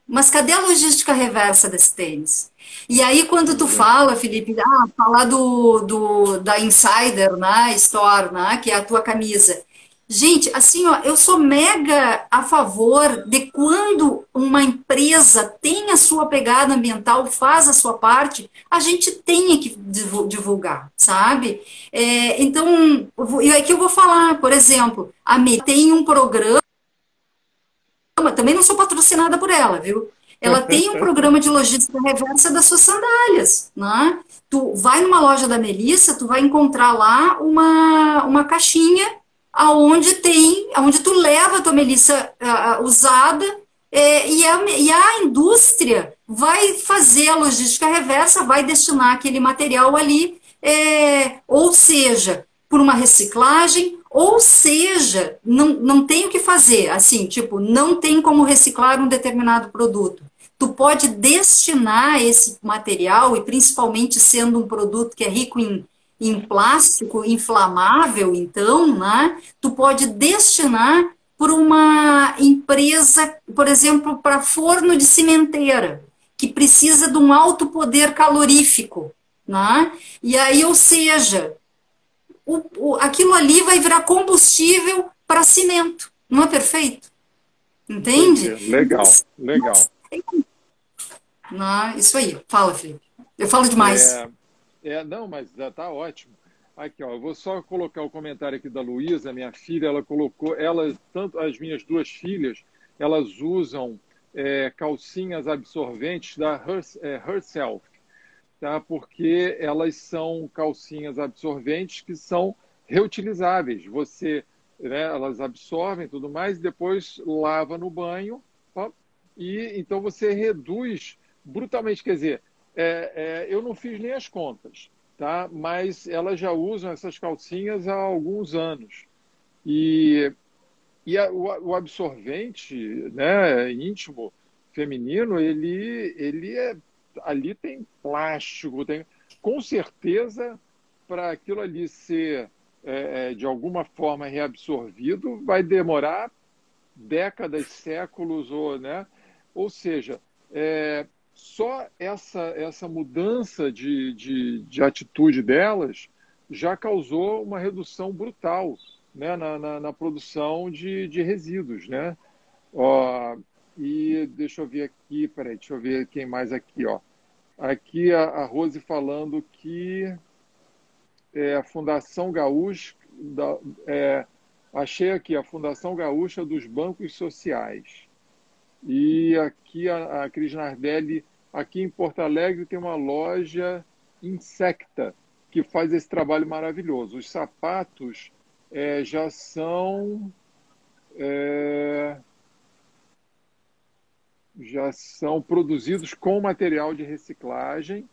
Mas cadê a logística reversa desse tênis? E aí, quando tu fala, Felipe, ah, falar do, do, da Insider, né, Store, né, que é a tua camisa. Gente, assim, ó, eu sou mega a favor de quando uma empresa tem a sua pegada ambiental, faz a sua parte, a gente tenha que divulgar, sabe? É, então, e aqui eu vou falar, por exemplo, a Me tem um programa, também não sou patrocinada por ela, viu? Ela tem um programa de logística reversa das suas sandálias, né? Tu vai numa loja da Melissa, tu vai encontrar lá uma, uma caixinha aonde tem, aonde tu leva a tua Melissa uh, usada é, e, a, e a indústria vai fazer a logística reversa, vai destinar aquele material ali, é, ou seja, por uma reciclagem, ou seja, não, não tem o que fazer, assim, tipo, não tem como reciclar um determinado produto tu pode destinar esse material, e principalmente sendo um produto que é rico em, em plástico inflamável, então, né, tu pode destinar por uma empresa, por exemplo, para forno de cimenteira, que precisa de um alto poder calorífico. Né? E aí, ou seja, o, o, aquilo ali vai virar combustível para cimento. Não é perfeito? Entende? Legal, legal. Não, isso aí. Fala, Felipe. Eu falo demais. É, é não, mas está ótimo. Aqui, ó, eu vou só colocar o comentário aqui da Luísa, minha filha, ela colocou, ela, tanto as minhas duas filhas, elas usam é, calcinhas absorventes da Her, é, Herself, tá? porque elas são calcinhas absorventes que são reutilizáveis. Você, né, elas absorvem tudo mais depois lava no banho, ó, e então você reduz brutalmente. Quer dizer, é, é, eu não fiz nem as contas, tá? mas elas já usam essas calcinhas há alguns anos. E, e a, o, o, absorvente né, íntimo feminino, ele, ele é. Ali tem plástico, tem. Com certeza, para aquilo ali ser é, é, de alguma forma reabsorvido, vai demorar décadas, séculos, ou, né? ou seja, é, só essa, essa mudança de, de, de, atitude delas já causou uma redução brutal né, na, na, na produção de, de resíduos. Né? Ó, e deixa eu ver aqui, peraí, deixa eu ver quem mais aqui. Ó. Aqui a, a Rose falando que é, a Fundação Gaúcha, da, é, achei aqui a Fundação Gaúcha dos Bancos Sociais. E aqui a, a Cris Nardelli, aqui em Porto Alegre, tem uma loja Insecta, que faz esse trabalho maravilhoso. Os sapatos é, já são. É, já são produzidos com material de reciclagem,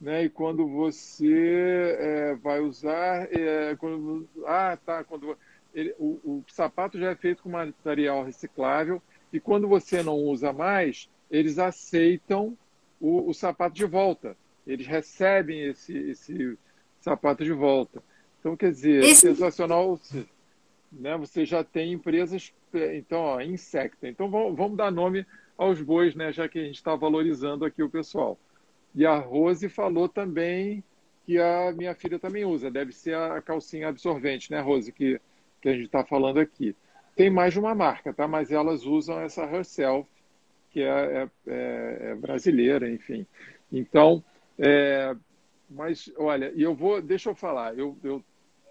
né? E quando você é, vai usar, é, quando, ah, tá, quando ele, o, o, sapato já é feito com material reciclável e quando você não usa mais, eles aceitam o, o sapato de volta. Eles recebem esse, esse sapato de volta. Então, quer dizer, esse... sensacional. Né? Você já tem empresas, então, ó, Insecta. Então, vamos, vamos dar nome aos bois, né? já que a gente está valorizando aqui o pessoal. E a Rose falou também que a minha filha também usa. Deve ser a calcinha absorvente, né, Rose, que, que a gente está falando aqui. Tem mais de uma marca, tá? Mas elas usam essa Herself, que é, é, é, é brasileira, enfim. Então, é, mas olha, e eu vou, deixa eu falar, eu, eu,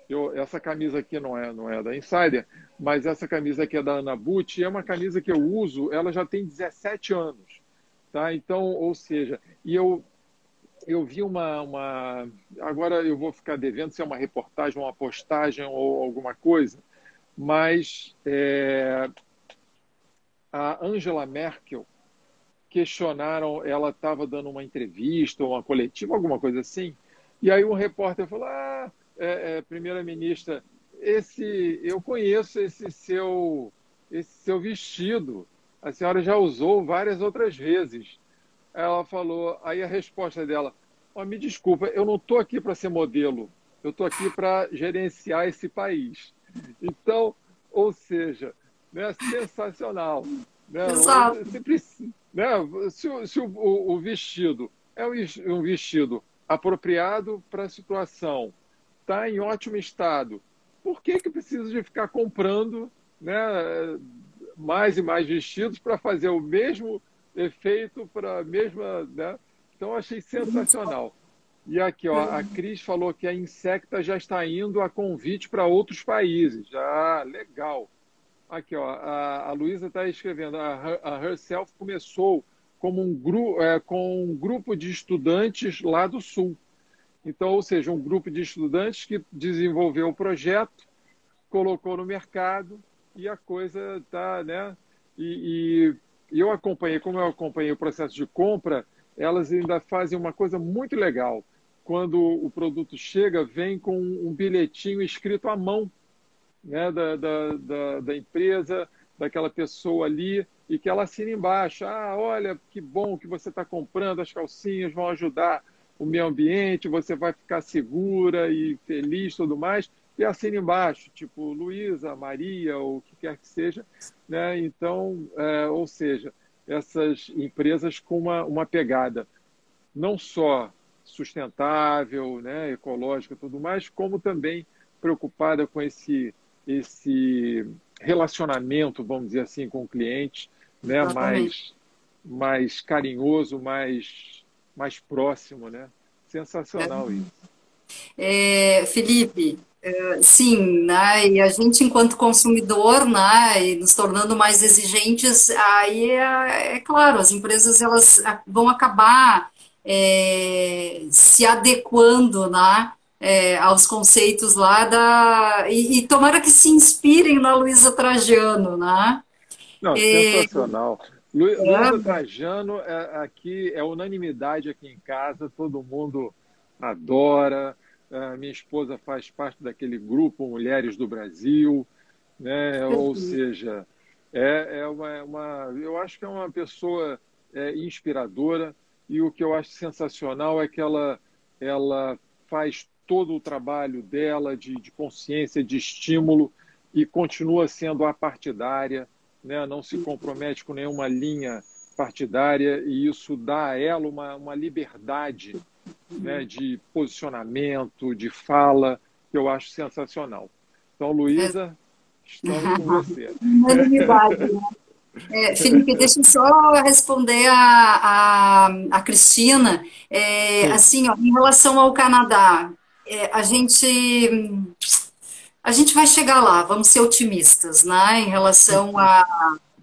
eu, essa camisa aqui não é, não é da Insider, mas essa camisa aqui é da Ana Butti, é uma camisa que eu uso, ela já tem 17 anos, tá? Então, ou seja, e eu eu vi uma, uma agora eu vou ficar devendo se é uma reportagem, uma postagem ou alguma coisa, mas é, a Angela Merkel questionaram, ela estava dando uma entrevista uma coletiva, alguma coisa assim, e aí um repórter falou: Ah, é, é, primeira-ministra, esse eu conheço esse seu esse seu vestido, a senhora já usou várias outras vezes. Ela falou, aí a resposta dela: oh, me desculpa, eu não estou aqui para ser modelo, eu estou aqui para gerenciar esse país. Então, ou seja, né, sensacional. Né? Se, né, se, se o, o, vestido é um vestido apropriado para a situação, está em ótimo estado, por que, que precisa de ficar comprando né, mais e mais vestidos para fazer o mesmo efeito, para a mesma. Né? Então, achei sensacional. E aqui, ó, a Cris falou que a Insecta já está indo a convite para outros países. Ah, legal. Aqui, ó, a, a Luísa está escrevendo. A, a Herself começou como um, gru, é, com um grupo de estudantes lá do Sul. Então, ou seja, um grupo de estudantes que desenvolveu o projeto, colocou no mercado e a coisa está, né? E, e, eu acompanhei, como eu acompanhei o processo de compra, elas ainda fazem uma coisa muito legal quando o produto chega, vem com um bilhetinho escrito à mão né, da, da, da, da empresa, daquela pessoa ali, e que ela assina embaixo. Ah, olha, que bom que você está comprando, as calcinhas vão ajudar o meio ambiente, você vai ficar segura e feliz tudo mais. E assina embaixo, tipo Luísa, Maria, ou o que quer que seja. Né? Então, é, ou seja, essas empresas com uma, uma pegada não só sustentável, né, ecológica e tudo mais, como também preocupada com esse, esse relacionamento, vamos dizer assim, com o cliente, né? mais, mais carinhoso, mais, mais próximo. Né? Sensacional é. isso. É, Felipe, é, sim, né? E a gente, enquanto consumidor, né, e nos tornando mais exigentes, aí é, é claro, as empresas elas vão acabar é, se adequando, né, é, aos conceitos lá da e, e, tomara que se inspirem na Luísa Trajano, né? Não, é, sensacional. Lu, é. Luísa Trajano aqui é unanimidade aqui em casa, todo mundo adora. Minha esposa faz parte daquele grupo Mulheres do Brasil, né? ou seja, é, é uma, uma, eu acho que é uma pessoa é, inspiradora e o que eu acho sensacional é que ela, ela faz todo o trabalho dela de, de consciência, de estímulo e continua sendo apartidária, né? não se compromete com nenhuma linha partidária e isso dá a ela uma, uma liberdade né, de posicionamento, de fala, que eu acho sensacional. Então, Luísa, estamos com você. Unanimidade, né? É, Felipe, deixa eu só responder a, a, a Cristina. É, assim, ó, em relação ao Canadá, é, a gente a gente vai chegar lá, vamos ser otimistas, né? Em relação a,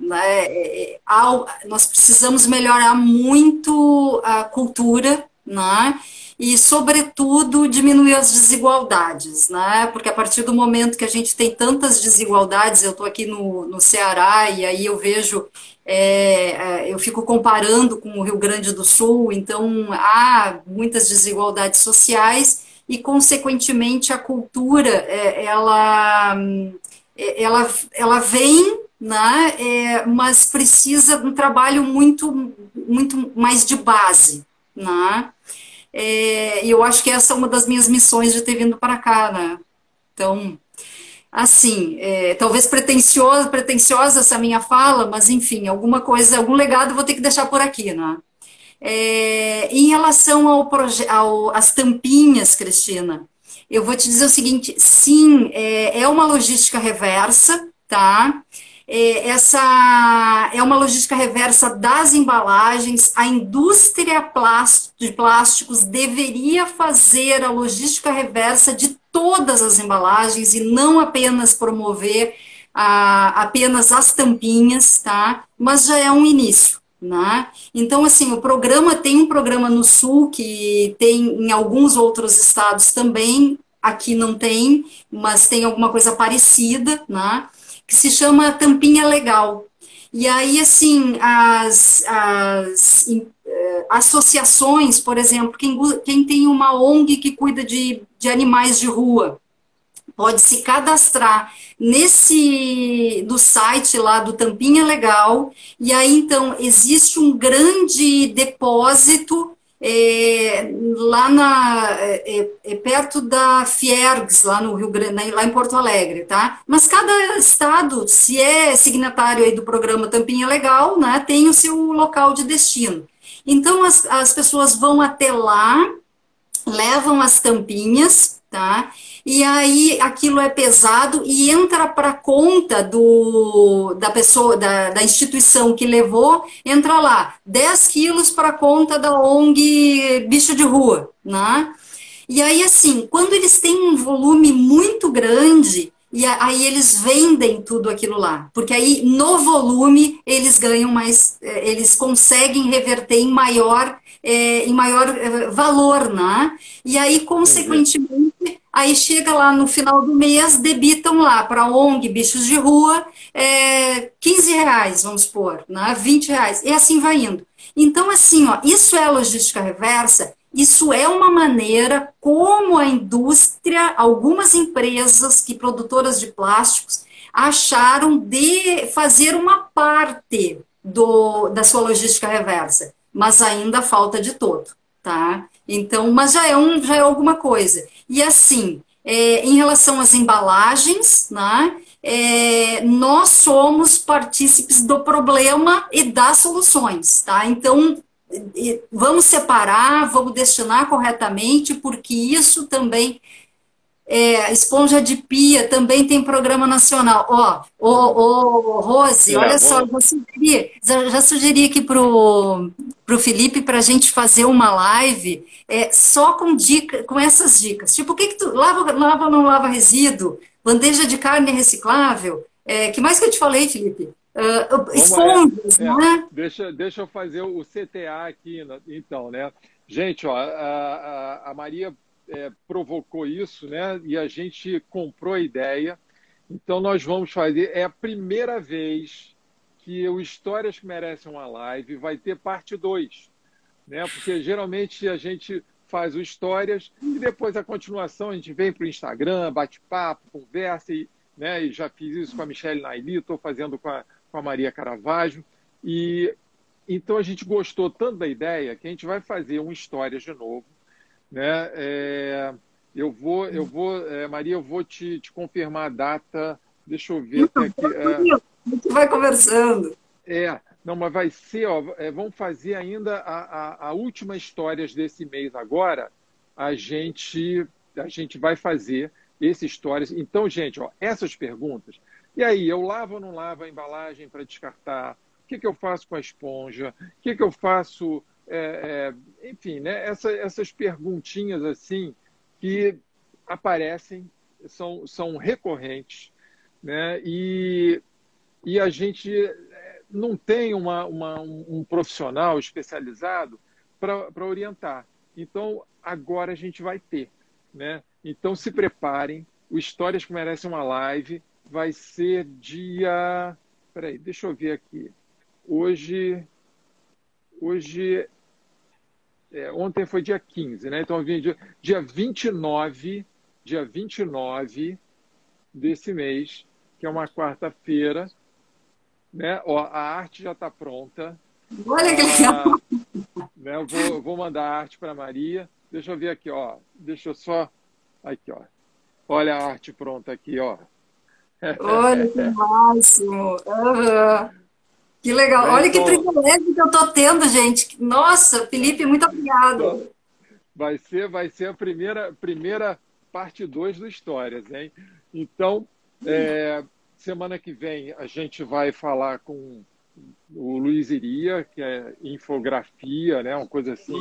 né, é, ao, nós precisamos melhorar muito a cultura né? E, sobretudo, diminuir as desigualdades, né? Porque a partir do momento que a gente tem tantas desigualdades, eu estou aqui no, no Ceará e aí eu vejo, é, é, eu fico comparando com o Rio Grande do Sul, então há muitas desigualdades sociais e, consequentemente, a cultura, é, ela, é, ela, ela vem né? É, mas precisa de um trabalho muito, muito mais de base, né? É, e eu acho que essa é uma das minhas missões de ter vindo para cá, né? Então, assim, é, talvez pretensiosa, pretensiosa essa minha fala, mas enfim, alguma coisa, algum legado vou ter que deixar por aqui, né? É, em relação ao, ao às tampinhas, Cristina, eu vou te dizer o seguinte: sim, é, é uma logística reversa, tá? É, essa é uma logística reversa das embalagens. A indústria de plásticos deveria fazer a logística reversa de todas as embalagens e não apenas promover a, apenas as tampinhas, tá? Mas já é um início. Né? Então, assim, o programa tem um programa no Sul que tem em alguns outros estados também, aqui não tem, mas tem alguma coisa parecida, né? Que se chama Tampinha Legal. E aí, assim, as, as eh, associações, por exemplo, quem, quem tem uma ONG que cuida de, de animais de rua, pode se cadastrar nesse do site lá do Tampinha Legal e aí então existe um grande depósito é, lá na, é, é, é, perto da Fiergs, lá no Rio Grande, lá em Porto Alegre, tá? Mas cada estado, se é signatário aí do programa Tampinha Legal, né, tem o seu local de destino. Então as, as pessoas vão até lá, levam as tampinhas, tá? E aí aquilo é pesado e entra para conta do, da pessoa, da, da instituição que levou, entra lá, 10 quilos para conta da ONG Bicho de Rua, né? E aí, assim, quando eles têm um volume muito grande, e aí eles vendem tudo aquilo lá, porque aí no volume eles ganham mais, eh, eles conseguem reverter em maior, é, em maior eh, valor, né? E aí, consequentemente, Aí chega lá no final do mês, debitam lá para a ONG Bichos de Rua é, 15 reais, vamos supor, né? 20 reais, e assim vai indo. Então, assim, ó, isso é logística reversa, isso é uma maneira como a indústria, algumas empresas que produtoras de plásticos acharam de fazer uma parte do, da sua logística reversa, mas ainda falta de todo, tá? Então, mas já é, um, já é alguma coisa. E assim, é, em relação às embalagens, né, é, nós somos partícipes do problema e das soluções, tá? Então, vamos separar, vamos destinar corretamente, porque isso também é, esponja de pia também tem programa nacional. Ó, ô, ô, Rose, é, olha só, já sugeri, já, já sugeri aqui pro, pro Felipe para a gente fazer uma live é, só com dica, com essas dicas. Tipo, o que que tu lava, lava ou não lava resíduo? Bandeja de carne reciclável? É, que mais que eu te falei, Felipe? Uh, esponjas, é, né? Deixa, deixa eu fazer o CTA aqui, então, né? Gente, ó, a, a, a Maria é, provocou isso, né? E a gente comprou a ideia. Então nós vamos fazer. É a primeira vez que o Histórias que Merecem uma Live vai ter parte 2. Né? Porque geralmente a gente faz o Histórias e depois a continuação a gente vem para o Instagram, bate papo, conversa, e, né? e já fiz isso com a Michelle Naili, estou fazendo com a, com a Maria Caravaggio. E então a gente gostou tanto da ideia que a gente vai fazer um Histórias de novo né? É, eu vou, eu vou, é, Maria, eu vou te, te, confirmar a data. Deixa eu ver aqui. É, vai conversando. É, não, mas vai ser, ó, é, vamos fazer ainda a, a, a última histórias desse mês agora. A gente, a gente vai fazer esse histórias. Então, gente, ó, essas perguntas. E aí, eu lavo ou não lavo a embalagem para descartar? O que, que eu faço com a esponja? O que, que eu faço é, é, enfim, né, essa, essas perguntinhas assim que aparecem, são, são recorrentes, né, e, e a gente é, não tem uma, uma um profissional especializado para orientar. Então, agora a gente vai ter. Né? Então, se preparem. O Histórias que Merecem uma Live vai ser dia. Peraí, deixa eu ver aqui. Hoje. Hoje é, ontem foi dia 15, né? Então, dia, dia 29, dia 29 desse mês, que é uma quarta-feira, né? Ó, a arte já está pronta. Olha que legal! Ah, né? Eu vou, vou mandar a arte para Maria. Deixa eu ver aqui, ó. Deixa eu só. Aqui, ó. Olha a arte pronta aqui, ó. Olha que máximo! Uhum. Que legal. Olha que privilégio que eu estou tendo, gente. Nossa, Felipe, muito obrigado. Vai ser, vai ser a primeira, primeira parte 2 do Histórias, hein? Então, é, semana que vem a gente vai falar com o Luiz Iria, que é infografia, né? Uma coisa assim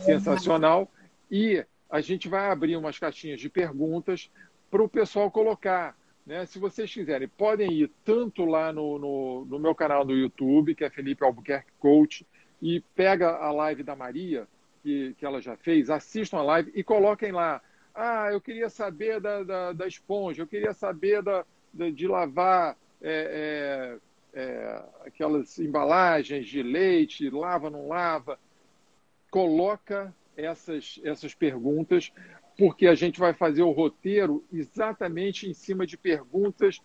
sensacional. E a gente vai abrir umas caixinhas de perguntas para o pessoal colocar né? Se vocês quiserem, podem ir tanto lá no, no, no, meu canal do YouTube, que é Felipe Albuquerque Coach, e pega a live da Maria, que, que ela já fez, assistam a live e coloquem lá. Ah, eu queria saber da, da, da esponja, eu queria saber da, da de lavar é, é, é, aquelas embalagens de leite, lava, não lava. Coloca essas, essas perguntas porque a gente vai fazer o roteiro exatamente em cima de perguntas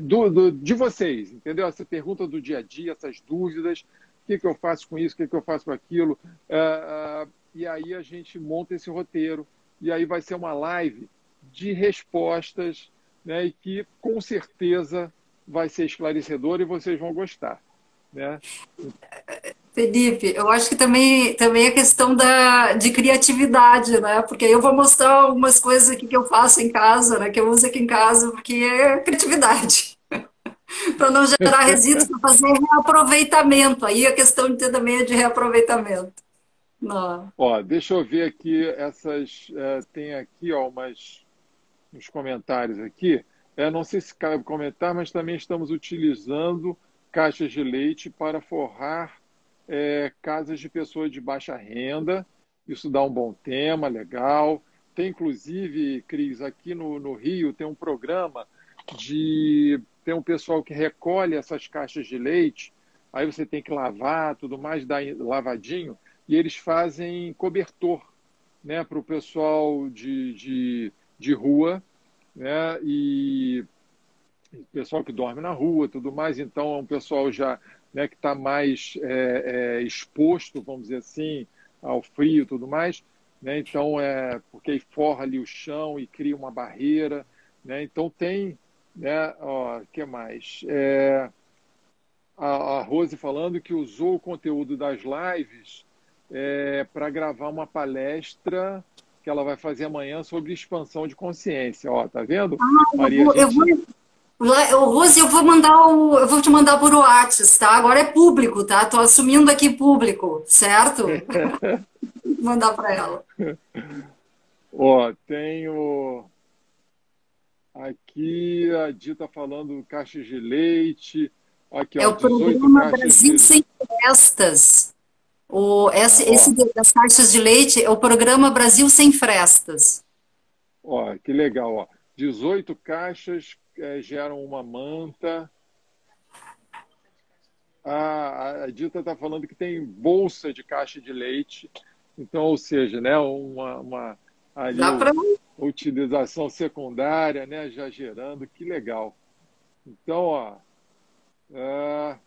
do, do, de vocês, entendeu? Essa pergunta do dia a dia, essas dúvidas, o que, que eu faço com isso, o que, que eu faço com aquilo, uh, uh, e aí a gente monta esse roteiro, e aí vai ser uma live de respostas, né, e que com certeza vai ser esclarecedor e vocês vão gostar. Né? Felipe, eu acho que também, também é questão da, de criatividade, né? Porque eu vou mostrar algumas coisas aqui que eu faço em casa, né? Que eu uso aqui em casa, porque é criatividade. para não gerar resíduos, para fazer reaproveitamento. Aí a questão de, também é de reaproveitamento. Não. Ó, deixa eu ver aqui essas. É, tem aqui ó, umas, uns comentários aqui. É, não sei se cabe comentar, mas também estamos utilizando caixas de leite para forrar é, casas de pessoas de baixa renda. Isso dá um bom tema, legal. Tem, inclusive, Cris, aqui no, no Rio tem um programa de. Tem um pessoal que recolhe essas caixas de leite, aí você tem que lavar, tudo mais, dar lavadinho, e eles fazem cobertor né, para o pessoal de, de, de rua, né, e pessoal que dorme na rua, tudo mais, então é um pessoal já né, que está mais é, é, exposto, vamos dizer assim, ao frio e tudo mais. Né? Então, é porque aí forra ali o chão e cria uma barreira. Né? Então, tem. Né, ó, que mais? É, a, a Rose falando que usou o conteúdo das lives é, para gravar uma palestra que ela vai fazer amanhã sobre expansão de consciência. Ó, tá vendo? Ah, Maria, eu vou, gente... eu vou, Rose, eu vou mandar o, eu vou te mandar por WhatsApp, tá? Agora é público, tá? Tô assumindo aqui público, certo? mandar para ela. Ó, tenho aqui a Dita falando caixas de leite. Aqui, é ó, o programa Brasil. Sem Festas. O, esse, ah, esse das caixas de leite é o programa Brasil Sem Frestas. Ó, que legal, ó. 18 caixas é, geram uma manta. Ah, a Dita está falando que tem bolsa de caixa de leite. Então, ou seja, né, uma, uma ali, pra... utilização secundária, né, já gerando. Que legal. Então, ó, é,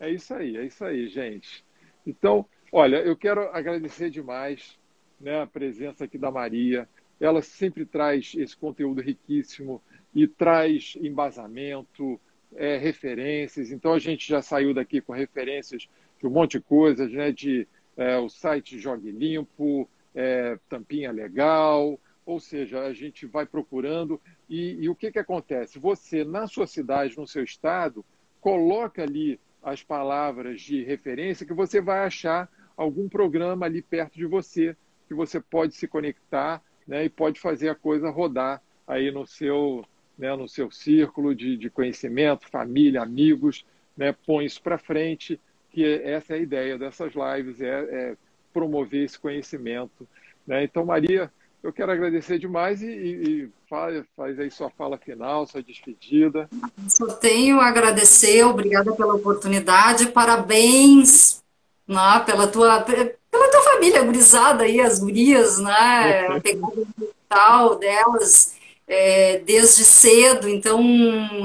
é isso aí, é isso aí, gente. Então, Olha, eu quero agradecer demais né, a presença aqui da Maria. Ela sempre traz esse conteúdo riquíssimo e traz embasamento, é, referências. Então a gente já saiu daqui com referências de um monte de coisas, né, de é, o site Jogue Limpo, é, Tampinha Legal, ou seja, a gente vai procurando e, e o que, que acontece? Você, na sua cidade, no seu estado, coloca ali as palavras de referência que você vai achar algum programa ali perto de você que você pode se conectar né, e pode fazer a coisa rodar aí no seu, né, no seu círculo de, de conhecimento, família, amigos, né, põe isso para frente, que essa é a ideia dessas lives, é, é promover esse conhecimento. Né? Então, Maria, eu quero agradecer demais e, e, faz, faz aí sua fala final, sua despedida. Só tenho a agradecer, obrigada pela oportunidade, parabéns né, pela tua pela tua família gurizada aí, as gurias, né, a pegada tal delas é, desde cedo, então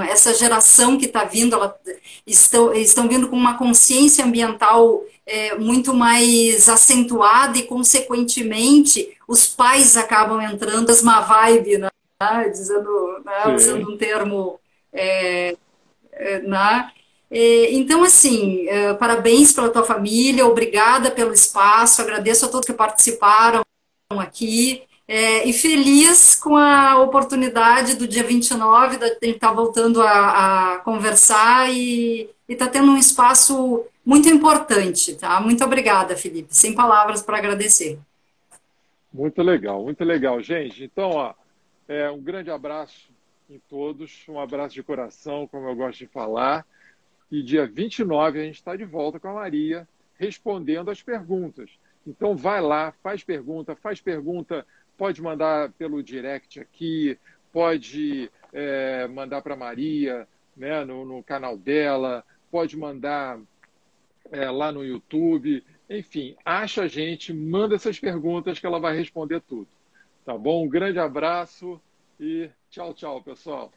essa geração que está vindo, ela, estão, estão vindo com uma consciência ambiental é, muito mais acentuada e, consequentemente, os pais acabam entrando mesma vibe, né? dizendo, né? usando um termo é, é, né? É, então, assim, é, parabéns pela tua família, obrigada pelo espaço, agradeço a todos que participaram aqui. É, e feliz com a oportunidade do dia 29 da estar tá voltando a, a conversar e está tendo um espaço muito importante, tá? Muito obrigada, Felipe. Sem palavras para agradecer. Muito legal, muito legal, gente. Então, ó, é, um grande abraço em todos, um abraço de coração, como eu gosto de falar. E dia 29 a gente está de volta com a Maria respondendo as perguntas. Então vai lá, faz pergunta, faz pergunta, pode mandar pelo direct aqui, pode é, mandar para Maria né, no, no, canal dela, pode mandar é, lá no YouTube. Enfim, acha a gente, manda essas perguntas que ela vai responder tudo. Tá bom? Um grande abraço e tchau, tchau, pessoal.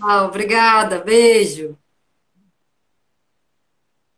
Ah, obrigada, beijo.